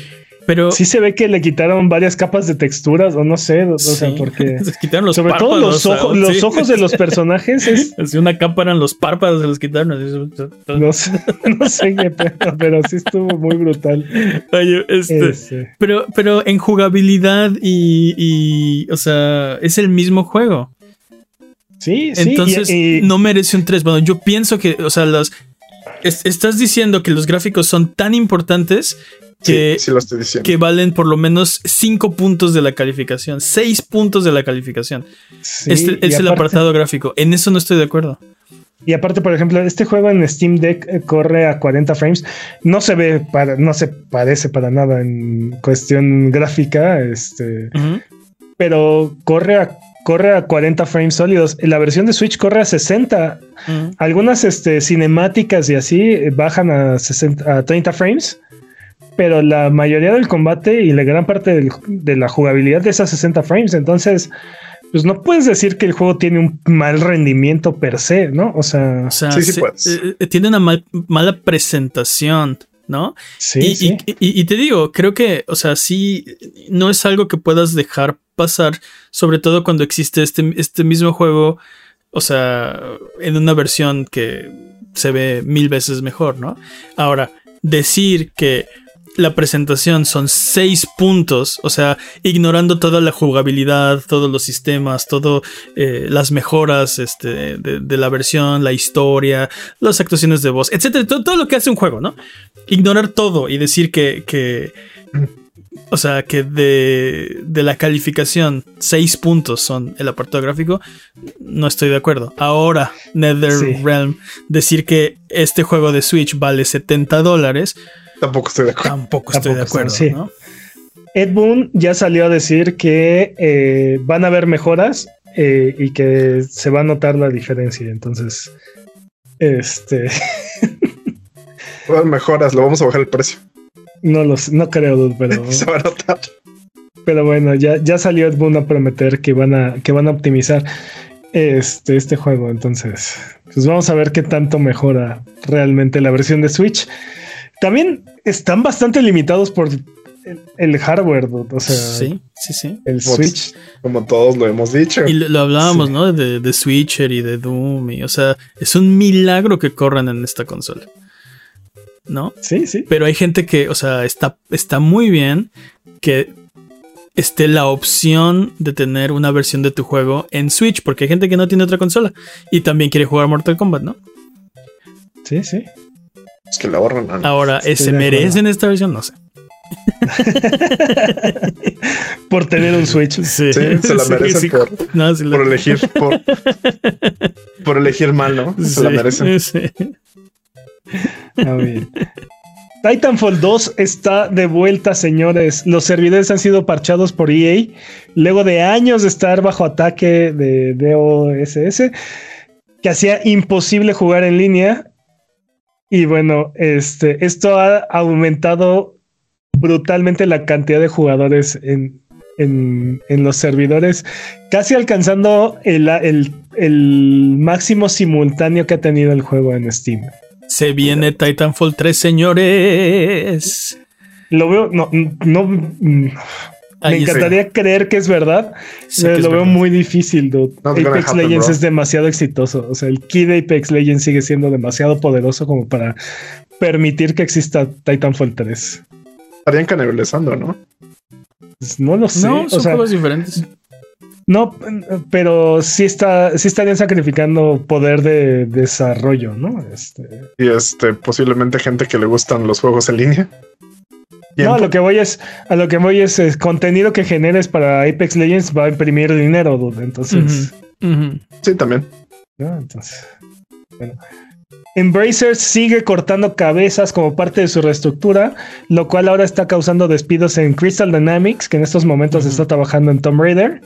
Pero sí se ve que le quitaron varias capas de texturas, o no sé, o sea, porque. se quitaron los sobre todo los, ojos, los ojos de los personajes es. Así una capa eran los párpados, se los quitaron. No sé, no sé qué pedo, pero sí estuvo muy brutal. Oye, este, Pero, pero en jugabilidad y, y, o sea, es el mismo juego. sí, sí. Entonces, y- y- no merece un 3. Bueno, yo pienso que, o sea, los. es- estás diciendo que los gráficos son tan importantes que, Sí, sí lo estoy diciendo. que valen por lo menos 5 puntos de la calificación, 6 puntos de la calificación. sí, este es el apartado gráfico. En eso no estoy de acuerdo. Y aparte, por ejemplo, este juego en Steam Deck eh, corre a 40 frames. No se ve para, no se parece para nada en cuestión gráfica, este, pero corre a, corre a 40 frames sólidos. La versión de Switch corre a 60. Ujú. Algunas este, cinemáticas y así bajan a, 60 a 30 frames, pero la mayoría del combate y la gran parte del- de la jugabilidad es a 60 frames. Entonces, pues no puedes decir que el juego tiene un mal rendimiento per se, ¿no? O sea, O sea, Sí, sí puedes. eh, eh, tiene una mal- mala presentación, ¿no? sí, y, sí. y- y- y te digo, creo que, o sea, sí, no es algo que puedas dejar pasar, sobre todo cuando existe este, este mismo juego, o sea, en una versión que se ve mil veces mejor, ¿no? Ahora, decir que la presentación son seis puntos, o sea, ignorando toda la jugabilidad, todos los sistemas, todo eh, las mejoras este, de, de la versión, la historia, las actuaciones de voz, etcétera, todo, todo lo que hace un juego, ¿no? Ignorar todo y decir que, que o sea, que de, de la calificación, seis puntos son el apartado gráfico, no estoy de acuerdo. Ahora, NetherRealm, decir que este juego de Switch vale 70 dólares, Tampoco estoy de acuerdo. tampoco estoy de acuerdo, estoy, sí. ¿no? Ed Boon ya salió a decir que eh, van a haber mejoras eh, y que se va a notar la diferencia. Entonces, este, mejoras, lo vamos a bajar el precio. no lo sé, no creo, dude, pero, Se va a notar. pero bueno, ya, ya salió Ed Boon a prometer que van a, que van a optimizar este, este juego. Entonces, pues vamos a ver qué tanto mejora realmente la versión de Switch. También están bastante limitados por el, el hardware, o sea, sí, sí, sí. el Switch. Como todos lo hemos dicho. Y lo, lo hablábamos, Sí. ¿no? De, de Switcher y de Doom. Y, o sea, es un milagro que corran en esta consola. ¿No? Sí, sí. Pero hay gente que, o sea, está, está muy bien que esté la opción de tener una versión de tu juego en Switch, porque hay gente que no tiene otra consola y también quiere jugar Mortal Kombat, ¿no? Sí, sí. Es que le ahorran. a- Ahora, ¿se merecen esta versión? No sé. Por tener un Switch. Sí, Sí, se la merecen por, no, sí la- por elegir. Por, por elegir mal, ¿no? Se la merecen. sí. Ah, bien. Titanfall 2 está de vuelta, señores. Los servidores han sido parchados por EA luego de años de estar bajo ataque de DOSS, que hacía imposible jugar en línea. Y bueno, este, esto ha aumentado brutalmente la cantidad de jugadores en, en- en los servidores, casi alcanzando el, el- el máximo simultáneo que ha tenido el juego en Steam. Se viene Titanfall 3, señores. Lo veo, no, no, Ahí me está. encantaría creer que es verdad. Es lo veo verdad. muy difícil, dude. Not gonna Apex happen, Legends bro. es demasiado exitoso. O sea, el key de Apex Legends sigue siendo demasiado poderoso como para permitir que exista Titanfall 3. Estarían canibalizando, ¿no? Pues no lo sé. No, o son sea, juegos diferentes. no, pero sí está, sí estarían sacrificando poder de desarrollo, ¿no? Este, Y este, posiblemente gente que le gustan los juegos en línea. No, a lo que voy es, a lo que voy es, es contenido que generes para Apex Legends va a imprimir dinero, dude. Entonces. Sí, también. ¿no? Entonces, bueno. Embracer sigue cortando cabezas como parte de su reestructura, lo cual ahora está causando despidos en Crystal Dynamics, que en estos momentos está trabajando en Tomb Raider,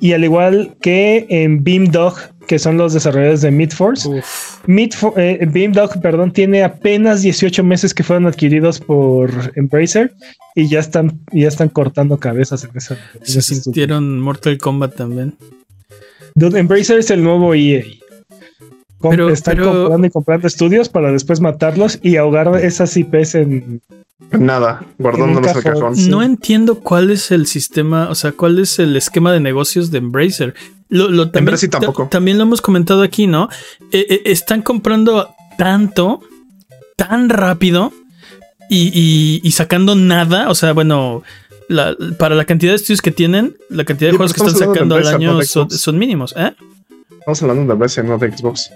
y al igual que en Beamdog, que son los desarrolladores de Midforce. Uf. Midfo- eh, Beamdog, perdón, tiene apenas 18 meses que fueron adquiridos por Embracer y ya están, ya están cortando cabezas en esa. Se Mortal Kombat también. Dude, Embracer es el nuevo EA. Com- Pero- están pero- comprando y comprando estudios para después matarlos y ahogar esas IPs en, Nada, guardándolos en el cajón. cajón. Sí. No entiendo cuál es el sistema, o sea, cuál es el esquema de negocios de Embracer. Lo, lo- también, Embracer ta- tampoco. también lo hemos comentado aquí, ¿no? Eh, eh, están comprando tanto, tan rápido y, y- y sacando nada. O sea, bueno, la- para la cantidad de estudios que tienen, la cantidad de Sí, juegos que están sacando al Embracer, no año son, mínimos. ¿eh? Estamos hablando de PC, no de Xbox.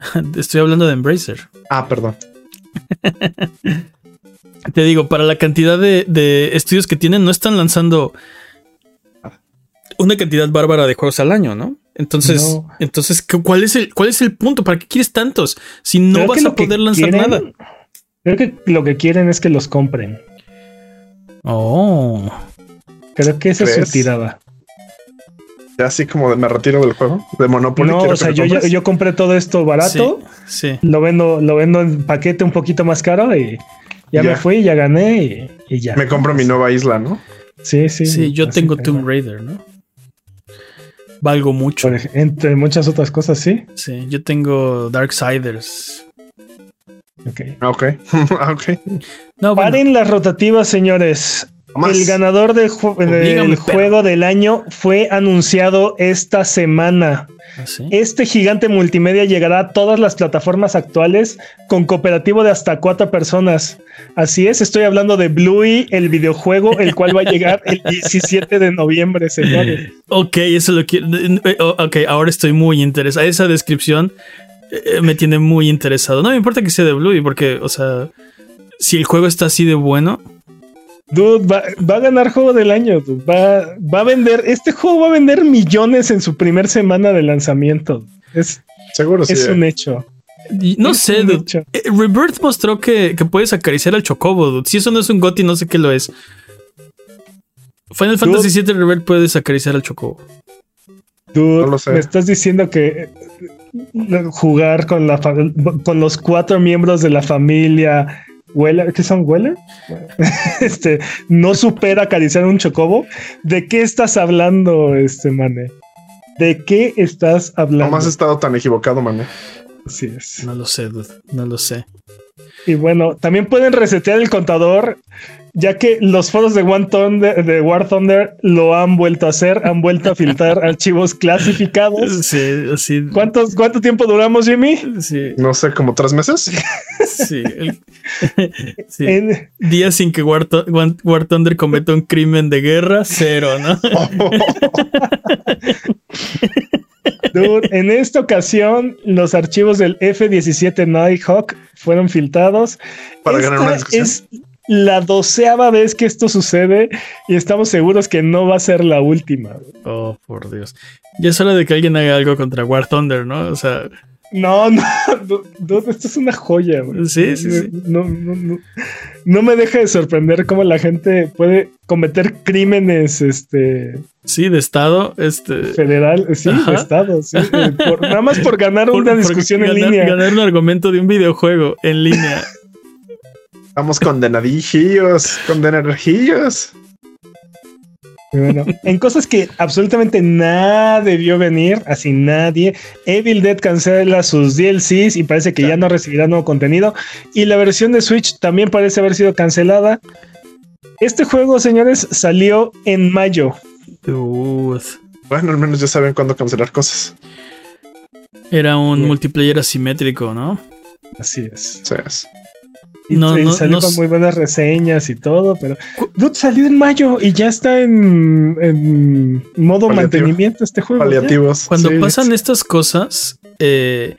Estoy hablando de Embracer. Ah, perdón. Te digo, para la cantidad de, de estudios que tienen, no están lanzando una cantidad bárbara de juegos al año, ¿no? Entonces, No. entonces, ¿cu- ¿cuál es el cuál es el punto? ¿Para qué quieres tantos? Si no Creo vas a poder lanzar quieren- nada. Creo que lo que quieren es que los compren. Oh. Creo que esa es su tirada. Ya así como de me retiro del juego. De Monopoly. No, quiero o sea, yo, yo, compré todo esto barato, Sí, sí. lo vendo, lo vendo en paquete un poquito más caro y ya, Ya. me fui, ya gané y, y ya. Me compro mi nueva isla, ¿no? Sí, sí. Sí, yo tengo Tomb Raider, ¿no? Valgo mucho. por ej- entre muchas otras cosas, sí. Sí, yo tengo Darksiders. Ok. Ok. Ah, ok. No, bueno, Paren las rotativas, señores. Más. El ganador de ju- Oblígame, del perro. juego del año fue anunciado esta semana. ¿sí? Este gigante multimedia llegará a todas las plataformas actuales con cooperativo de hasta cuatro personas. Así es, estoy hablando de Bluey, el videojuego, el cual va a llegar el 17 de noviembre, señores. Ok, eso lo quiero. eh, Ok, ahora estoy muy interesado. Esa descripción eh, me tiene muy interesado. No me importa que sea de Bluey, porque, o sea, si el juego está así de bueno, Dude, va, va a ganar juego del año. dude. Va, va a vender, este juego va a vender millones en su primer semana de lanzamiento. Es, Seguro sí. es eh. un hecho. y no Es sé, un dude. hecho. Eh, Rebirth mostró que, que puedes acariciar al chocobo, dude. Si eso no es un GOTY, no sé qué lo es. Final Fantasy VII Rebirth puedes acariciar al chocobo. Dude, No lo sé. me estás diciendo que eh, jugar con la con los cuatro miembros de la familia Weller, ¿qué son Weller? este no supera acariciar un chocobo. ¿De qué estás hablando, este mane? ¿De qué estás hablando? Jamás he estado tan equivocado, man. Así es. No lo sé, dude. No lo sé. Y bueno, también pueden resetear el contador, ya que los foros de, One Thunder, de War Thunder lo han vuelto a hacer, han vuelto a filtrar archivos clasificados. Sí, así. ¿Cuántos, ¿Cuánto tiempo duramos, Jimmy? Sí, No sé, como tres meses. sí. sí. En- Días sin que War Thunder cometa un crimen de guerra, cero, ¿no? Dude, en esta ocasión, los archivos del F-17 Nighthawk fueron filtrados. Para Esta ganar una discusión. es la doceava vez que esto sucede y estamos seguros que no va a ser la última. Oh, por Dios. Ya es hora de que alguien haga algo contra War Thunder, ¿no? O sea, No, no, dude, esto es una joya. güey. Sí, sí, sí. No, no, no, no me deja de sorprender cómo la gente puede cometer crímenes este, sí, de estado, este. federal, sí, Ajá. de Estado, sí, eh, por- nada más por ganar por- una discusión en ganar- línea. Ganar un argumento de un videojuego en línea. Estamos condenadillos, condenadillos. Bueno, en cosas que absolutamente nada debió venir, así nadie. Evil Dead cancela sus DLCs y parece que ya no recibirá nuevo contenido. Y la versión de Switch también parece haber sido cancelada. Este juego, señores, salió en mayo. Dude. Bueno, al menos ya saben cuándo cancelar cosas. Era un Sí. multiplayer asimétrico, ¿no? Así es. O sea, es- No, y no, salió no con muy buenas reseñas y todo, pero Dude salió en mayo y ya está en, en modo Paliativo. mantenimiento este juego. ya. paliativos. Cuando Sí. pasan estas cosas, eh,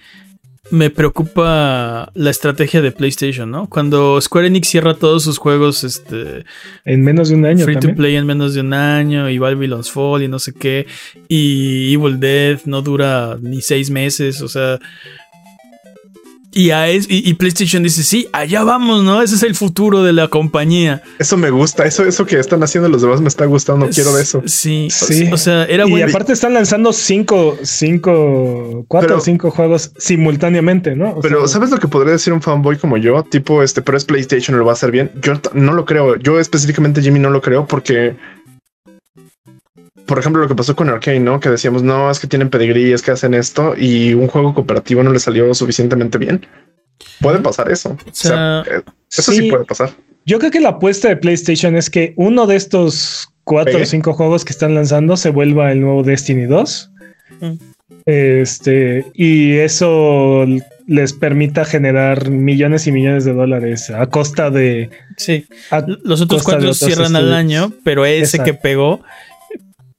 me preocupa la estrategia de PlayStation, ¿no? Cuando Square Enix cierra todos sus juegos este, En menos de un año free to play en menos de un año, y Babylon's Fall y no sé qué, y Evil Dead no dura ni seis meses, o sea. Y, a es- y, y PlayStation dice, sí, allá vamos, ¿no? Ese es el futuro de la compañía. Eso me gusta. Eso, eso que están haciendo los demás me está gustando. Quiero de eso. Sí, o- Sí. O, sea, era y bueno. aparte están lanzando cinco, cinco, cuatro Pero- o cinco juegos simultáneamente, ¿no? O Pero sea, ¿sabes lo que podría decir un fanboy como yo? Tipo, este, pero es PlayStation, lo va a hacer bien. Yo no lo creo. Yo específicamente Jimmy no lo creo porque, por ejemplo, lo que pasó con Arcane, ¿no? Que decíamos, no, es que tienen pedigrí, es que hacen esto y un juego cooperativo no le salió suficientemente bien. Puede pasar eso. O sea, sea, eh, eso sí. sí. puede pasar. Yo creo que la apuesta de PlayStation es que uno de estos cuatro ¿Pegue? o cinco juegos que están lanzando se vuelva el nuevo Destiny 2. Mm. Este, y eso les permita generar millones y millones de dólares a costa de. Sí. a Los otros cuatro cierran al año, pero ese Exacto. que pegó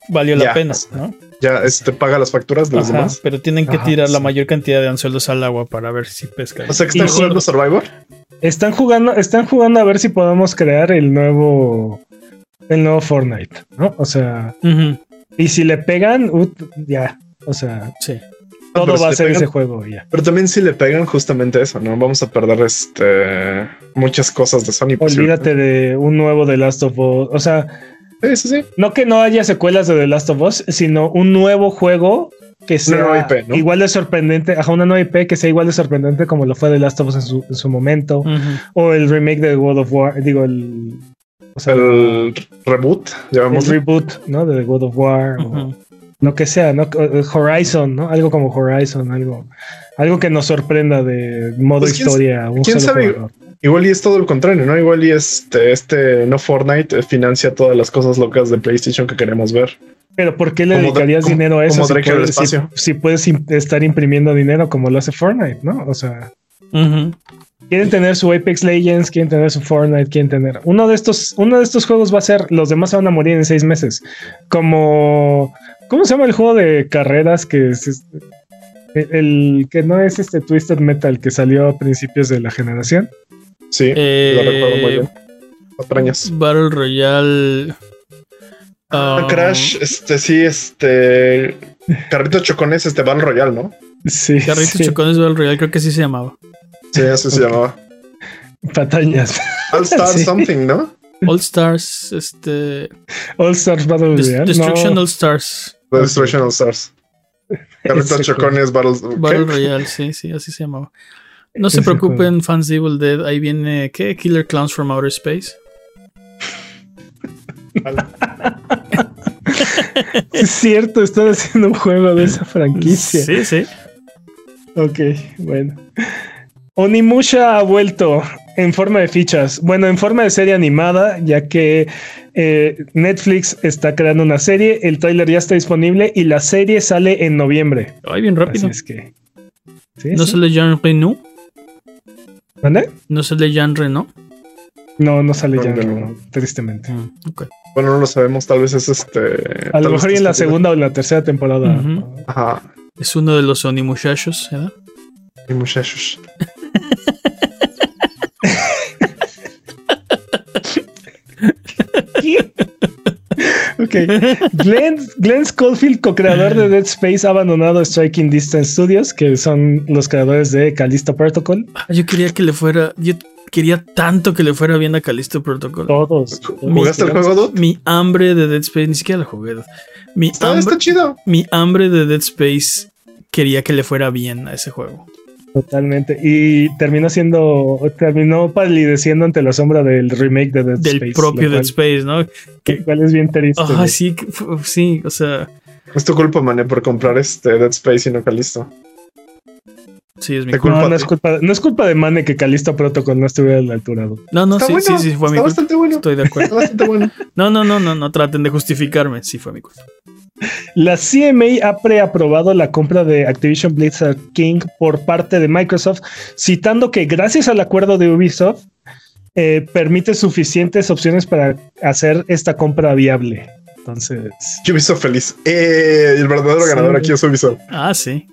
valió la Ya. pena, ¿no? Ya este, paga las facturas de los Ajá, demás. pero tienen que Ajá, tirar la mayor cantidad de anzuelos al agua para ver si pescan. O sea que están Y- jugando Survivor. Están jugando, están jugando a ver si podemos crear el nuevo. El nuevo Fortnite, ¿no? O sea, y si le pegan, ya. O sea, sí. todo pero si va a ser pegan- ese juego ya. Pero también si le pegan justamente eso, ¿no? Vamos a perder este muchas cosas de Sony. Olvídate de un nuevo The Last of Us. O sea, Sí, sí, sí. no que no haya secuelas de The Last of Us, sino un nuevo juego que sea nueva IP, ¿no? igual de sorprendente, ajá, una nueva IP que sea igual de sorprendente como lo fue The Last of Us en su, en su momento, o el remake de God of War, digo, el, o sea, El reboot, el llamamos. reboot, ¿no? De God of War, o Ujú. lo que sea, ¿no? Horizon, ¿no? Algo como Horizon, algo, algo que nos sorprenda de modo Pues, ¿quién- historia. un quién solo sabe? jugador. Igual y es todo el contrario, ¿no? Igual y este, este no Fortnite eh, financia todas las cosas locas de PlayStation que queremos ver. Pero ¿por qué le Como dedicarías dinero a eso como si puedes, si- espacio. si puedes estar imprimiendo dinero como lo hace Fortnite, ¿no? O sea, quieren tener su Apex Legends, quieren tener su Fortnite, quieren tener uno de estos, uno de estos juegos va a ser, los demás se van a morir en seis meses. Como, ¿cómo se llama el juego de carreras que es este? el, el que no es este Twisted Metal que salió a principios de la generación? Sí, Eh, lo recuerdo muy bien. Cuatro años. Battle Royale. Ah, um, Crash, este sí, este. Carrito Chocones, este Battle Royale, ¿no? Sí, Carritos sí, Chocones Battle Royale, creo que así se llamaba. Sí, así se llamaba. patañas. All Star Sí. Something, ¿no? All Stars, este. All Stars Battle Des- Royale. Destruction No, All Stars. Destruction All Stars. Carrito Ese Chocones Battle. Battle Royale, sí, sí, así se llamaba. No se preocupen, fans de Evil Dead. Ahí viene, ¿qué? Killer Clowns from Outer Space. Es cierto, están haciendo un juego de esa franquicia. Sí, sí. Ok, bueno. Onimusha ha vuelto en forma de fichas. Bueno, en forma de serie animada, ya que eh, Netflix está creando una serie. El tráiler ya está disponible y la serie sale en noviembre. Ay, bien Así rápido. es que. ¿Sí, ¿No sí? sale Jean Reno? ¿Mande? ¿No sale Jean Reno? No, no sale No, ya, no, no, no. tristemente. Mm, ok. Bueno, no lo sabemos, tal vez es este. A tal lo vez mejor y en la este- segunda o en la tercera temporada. Ajá. Es uno de los Oni muchachos, ¿verdad? Y muchachos. Ok. Glenn, Glenn Schofield, co-creador de Dead Space, ha abandonado Striking Distance Studios, que son los creadores de Callisto Protocol. Ah, Yo quería que le fuera. Yo quería tanto que le fuera bien a Callisto Protocol. Todos. ¿Jugaste el juego, Dude? Mi hambre de Dead Space, ni siquiera lo jugué. Mi Está, hambre, está chido. mi hambre de Dead Space quería que le fuera bien a ese juego. Totalmente. Y terminó siendo, terminó palideciendo ante la sombra del remake de Dead Del Space. propio lo Dead cual- Space, ¿no? lo cual es bien triste. Ah, sí, que sí, o sea, Es tu culpa, mané, por comprar este Dead Space y no Calisto. Sí, es mi Te culpa. No, es culpa, no es culpa de Mane que Callisto Protocol no estuviera a la altura. No, no, Está sí, bueno, sí, sí, fue mi está culpa. bastante bueno. Estoy de Está acuerdo. bastante bueno. No, no, no, no, no traten de justificarme. Sí, fue mi culpa. La CMA ha preaprobado la compra de Activision Blizzard King por parte de Microsoft, citando que gracias al acuerdo de Ubisoft eh, permite suficientes opciones para hacer esta compra viable. Entonces, Ubisoft feliz. Eh, el verdadero Sí. ganador aquí es Ubisoft. Ah, sí.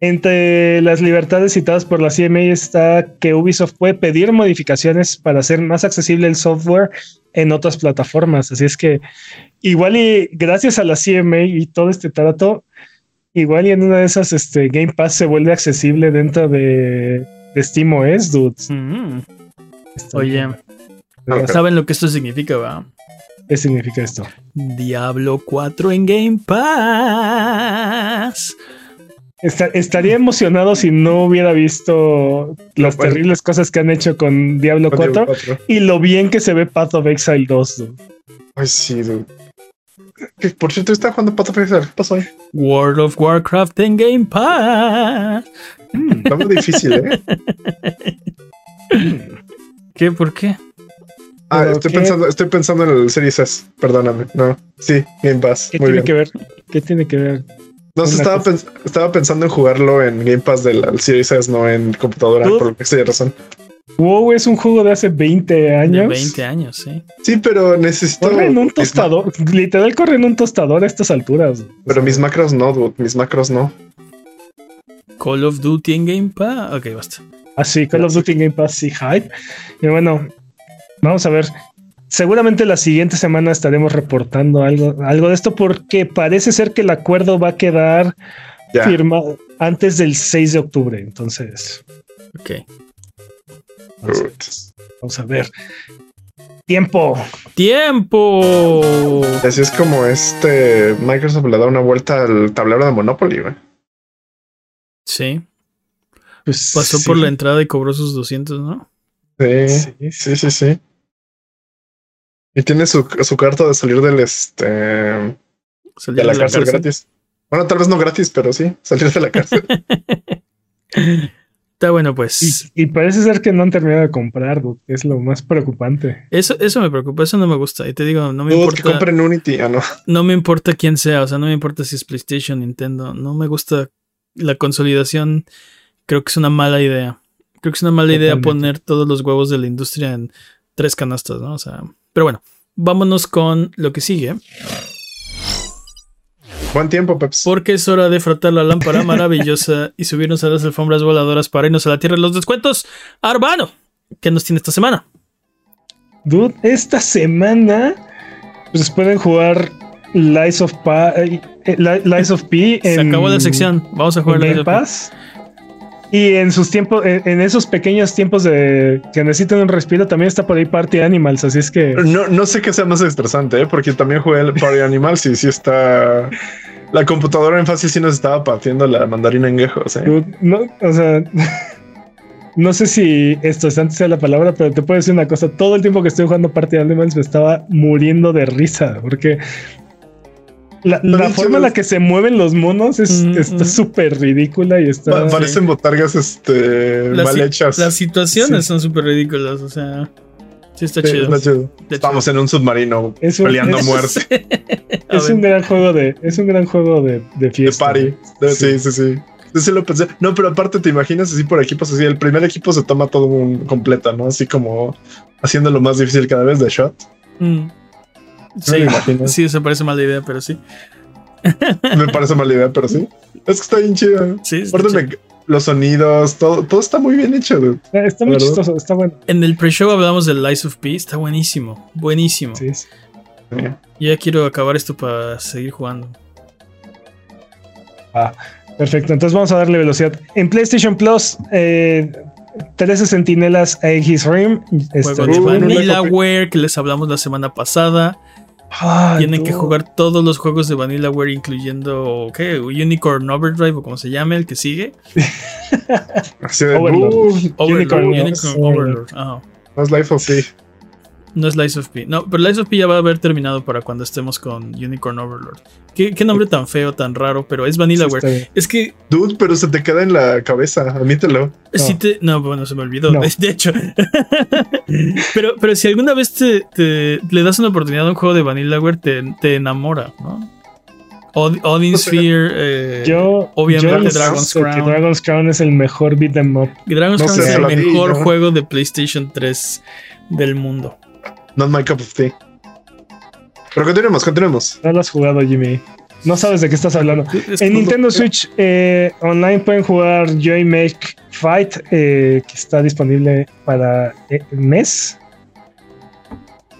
Entre las libertades citadas por la CMA está que Ubisoft puede pedir modificaciones para hacer más accesible el software en otras plataformas. Así es que igual y gracias a la CMA y todo este trato, igual y en una de esas este, Game Pass se vuelve accesible dentro de, de SteamOS, dudes. Mm. Oye. ¿saben lo que esto significa, va? ¿Qué significa esto? Diablo 4 en Game Pass. Esta- estaría emocionado si no hubiera visto las Bueno. terribles cosas que han hecho con Diablo 4 y lo bien que se ve Path of Exile 2. dude. Ay, sí, dude. Que, por cierto, está jugando Path of Exile. ¿Qué pasó ahí? World of Warcraft en Game Pass. Está muy difícil, ¿eh? ¿Qué? ¿Por qué? Ah, estoy ¿qué- pensando, estoy pensando en el Series S. Perdóname. No. Sí, Game Pass. ¿Qué Muy tiene bien. que ver? ¿Qué tiene que ver? No sé, estaba, pens- estaba pensando en jugarlo en Game Pass del Series S, no en computadora, ¿Tú? por lo que estoy razón. WoW es un juego de hace 20 De años. 20 años, sí. Sí, pero necesito. Corre en un tostador. Literal corre en un tostador a estas alturas. Pero mis macros no, dude. Mis macros no. Call of Duty en Game Pass. Ok, basta. Así, Call of Duty Game Pass, sí, hype. Y bueno, vamos a ver. Seguramente la siguiente semana estaremos reportando algo, algo de esto porque parece ser que el acuerdo va a quedar Ya. firmado antes del 6 de octubre. Entonces, Ok. vamos a, Dude. vamos a ver. Tiempo. ¡Tiempo! Así es como este Microsoft le da una vuelta al tablero de Monopoly, güey. Sí. Pues, Pasó sí, por la entrada y cobró sus 200, ¿no? Sí, sí, sí, sí, sí. Y tiene su, su carta de salir del este Salió de la, cárcel, gratis. Bueno, tal vez no gratis, pero sí, salir de la cárcel. Está bueno, pues. Y, y parece ser que no han terminado de comprar, es lo más preocupante. Eso, eso me preocupa, eso no me gusta. Y te digo, no me Dude, que importa. compren Unity. Ah, no. No me importa quién sea, o sea, no me importa si es PlayStation, Nintendo. No me gusta la consolidación. Creo que es una mala idea. Creo que es una mala idea poner todos los huevos de la industria en tres canastas, ¿no? O sea, pero bueno, vámonos con lo que sigue. Buen tiempo, Peps. Porque es hora de frotar la lámpara maravillosa y subirnos a las alfombras voladoras para irnos a la tierra de los descuentos. Arbano, ¿qué nos tiene esta semana? Dude, esta semana pues pueden jugar Lies of, Pa- eh, eh, Lies of P. Se en- acabó la sección. Vamos a jugar la Game Pass. Y en sus tiempos, en, en esos pequeños tiempos de que necesitan un respiro, también está por ahí Party Animals. Así es que No, no sé qué sea más estresante, ¿eh? porque también jugué el Party Animals y sí está. La computadora en fácil sí nos estaba partiendo la mandarina en quejos, ¿eh? dude, no, o sea, no sé si esto antes sea la palabra, pero te puedo decir una cosa: todo el tiempo que estoy jugando Party Animals me estaba muriendo de risa porque. La, forma en la que se mueven los monos es, Mm, está mm. súper ridícula y está. Pa- parecen botargas este, mal hechas. las situaciones Sí. son súper ridículas, o sea, sí está Sí, chido. está chido. Estamos en un submarino Es un- peleando es- muerte. Es un gran juego de, es un gran juego de, de De fiesta. party. De- sí, sí, sí. Sí, sí lo pensé. No, pero aparte te imaginas así por equipos así. El primer equipo se toma todo un completa, ¿no? Así como haciéndolo más difícil cada vez de shot. mm. Sí, imagino. sí, se parece mala idea, pero sí. Me parece mala idea, pero sí. Es que está bien chido. Sí, está Aparte chido. me- los sonidos, todo, todo está muy bien hecho, dude. Eh, Está muy ¿Verdad? chistoso, está bueno. En el pre-show hablamos del Lies of P, está buenísimo, buenísimo. Sí, sí. Yo ya quiero acabar esto para seguir jugando. Perfecto, entonces vamos a darle velocidad. En PlayStation Plus, eh, 13 Sentinelas Aegis Rim. Este, Juego de no le Vanillaware que les hablamos la semana pasada. Ah, Tienen que jugar todos los juegos de Vanillaware, incluyendo ¿qué? Unicorn Overdrive o como se llame, el que sigue. Overlord. Overlord, Unicorn, Unicorn, sí. Overlord. Ajá. es Life of. No es Lies of P. No, pero Lies of P ya va a haber terminado para cuando estemos con Unicorn Overlord. ¿Qué, qué nombre tan feo, tan raro, pero es Sí, Vanillaware. bien. es que Dude, pero se te queda en la cabeza, admítelo. si te. No, bueno, se me olvidó. No. De, hecho. pero, pero si alguna vez te, te- le das una oportunidad a un juego de Vanillaware, te, te enamora, ¿no? Od- Odin Sphere. eh, Yo, obviamente yo Dragon's sé que Crown. Dragon's Crown es el mejor beat 'em up. Dragon's no Crown sé, es el mejor ¿no? juego de PlayStation 3 del mundo. Not my cup of tea. Pero continuemos, continuemos. No lo has jugado, Jimmy. No sabes de qué estás hablando. Es En Nintendo Switch eh, online pueden jugar Joy Make Fight, eh, que está disponible para eh, mes.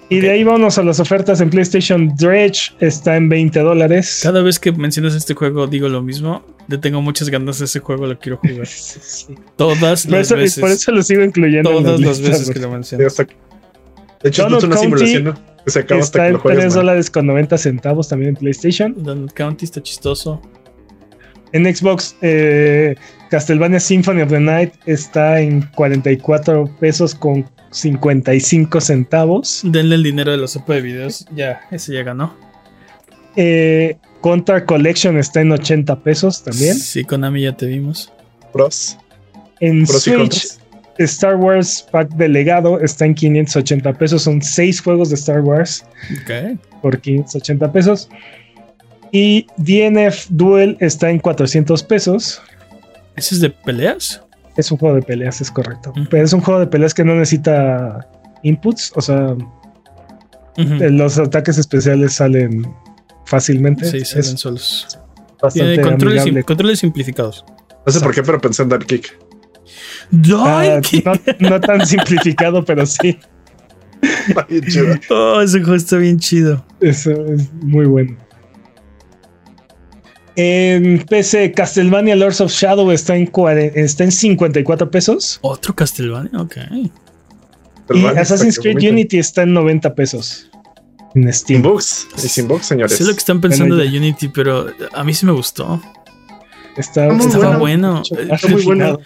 Y de ahí vamos a las ofertas en PlayStation Dredge, está en 20 dólares. Cada vez que mencionas este juego digo lo mismo. Le tengo muchas ganas de ese juego, lo quiero jugar. Sí. Todas Por, las eso, veces. por eso lo sigo incluyendo. en todas las listas, veces que lo mencionas. Hasta- De hecho, Donut es una County simulación ¿no? que se acaba hasta Está que en lo juegues. 3 man. dólares con 90 centavos también en PlayStation. Donut County está chistoso. En Xbox, eh, Castlevania Symphony of the Night está en 44 pesos con 55 centavos. Denle el dinero de la sopa de videos. Ya, ese ya ganó. Eh, Contra Collection está en 80 pesos también. Sí, Konami ya te vimos. Pros. En Pros y Switch. Star Wars Pack de legado está en 580 pesos. Son seis juegos de Star Wars Ok. por 580 pesos. Y DNF Duel está en 400 pesos. ¿Ese es de peleas? Es un juego de peleas, es correcto. Pero es un juego de peleas que no necesita inputs. O sea, eh, los ataques especiales salen fácilmente. Sí, es salen solos. bastante Tiene controles, amigable. sim- controles simplificados. No sé por qué, pero pensé en Dark Kick. Ah, ¡Ay, qué- no, no tan simplificado, pero sí. Oh, ese juego está bien chido. Eso es muy bueno. En PC, Castlevania Lords of Shadow está en, está en 54 pesos. Otro Castlevania, ok. Y Assassin's Creed. Unity está en 90 pesos. En Sin Steam. Y sin bugs, señores. Sé lo que están pensando Bueno, de Unity, pero a mí sí me gustó. Está, muy Estaba bueno. bueno. Está muy bueno.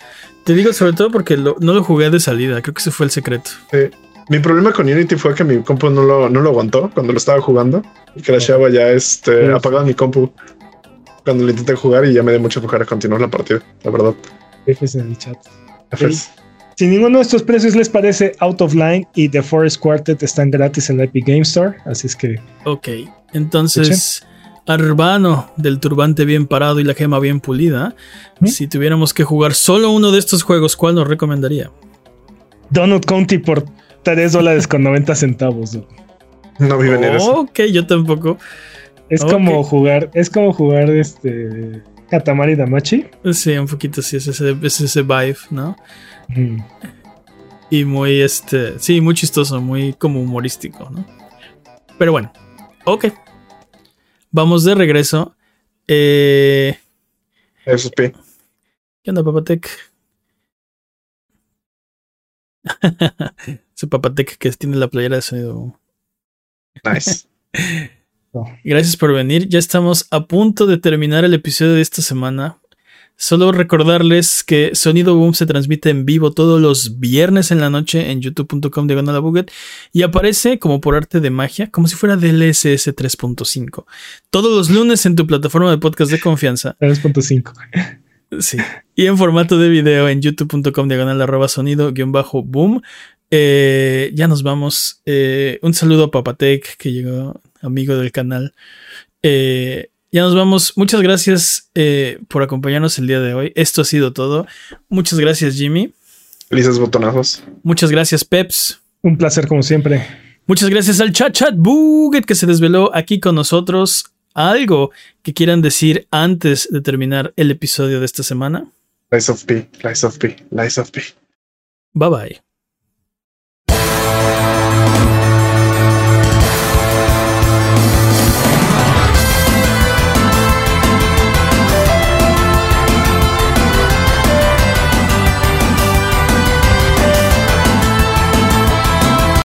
Te digo sobre todo porque lo- no lo jugué de salida. Creo que ese fue el secreto. Sí. Mi problema con Unity fue que mi compu no lo, no lo aguantó cuando lo estaba jugando y crasheaba ya este Sí. apagaba mi compu cuando lo intenté jugar y ya me dio mucha flojera continuar la partida, la verdad. Jefes en el chat. Si ninguno de estos precios les parece, Out of Line y The Forest Quartet están gratis en la Epic Game Store. Así es que Ok. Entonces, Arbano del turbante bien parado y la gema bien pulida. ¿Mm? Si tuviéramos que jugar solo uno de estos juegos, ¿cuál nos recomendaría? Donut County por 3 dólares con 90 centavos. dude. No vi venir eso. Ok, yo tampoco. Es como jugar, es como jugar este Katamari Damachi. Sí, un poquito sí, es ese, es ese vibe, ¿no? Mm. Y muy, este, sí, muy chistoso, muy como humorístico, ¿no? Pero bueno, ok. Vamos de regreso. Eh. ¿Qué onda, Papatec? Ese Papatec que tiene la playera de sonido. Nice. Gracias por venir. Ya estamos a punto de terminar el episodio de esta semana. Solo recordarles que Sonido Boom se transmite en vivo todos los viernes en la noche en youtube.com Buget y aparece como por arte de magia, como si fuera DLSS 3.5. Todos los lunes en tu plataforma de podcast de confianza 3.5. Sí. Y en formato de video en youtube.com diagonal arroba sonido guion bajo boom. Eh, ya nos vamos. Eh, un saludo a Papatec que llegó amigo del canal. Eh, ya nos vamos. Muchas gracias eh, por acompañarnos el día de hoy. Esto ha sido todo. Muchas gracias Jimmy. Felices botonazos. Muchas gracias Peps. Un placer como siempre. Muchas gracias al chat chat Buget que se desveló aquí con nosotros. Algo que quieran decir antes de terminar el episodio de esta semana. Lies of P. Lies of P. Lies of P. Bye bye.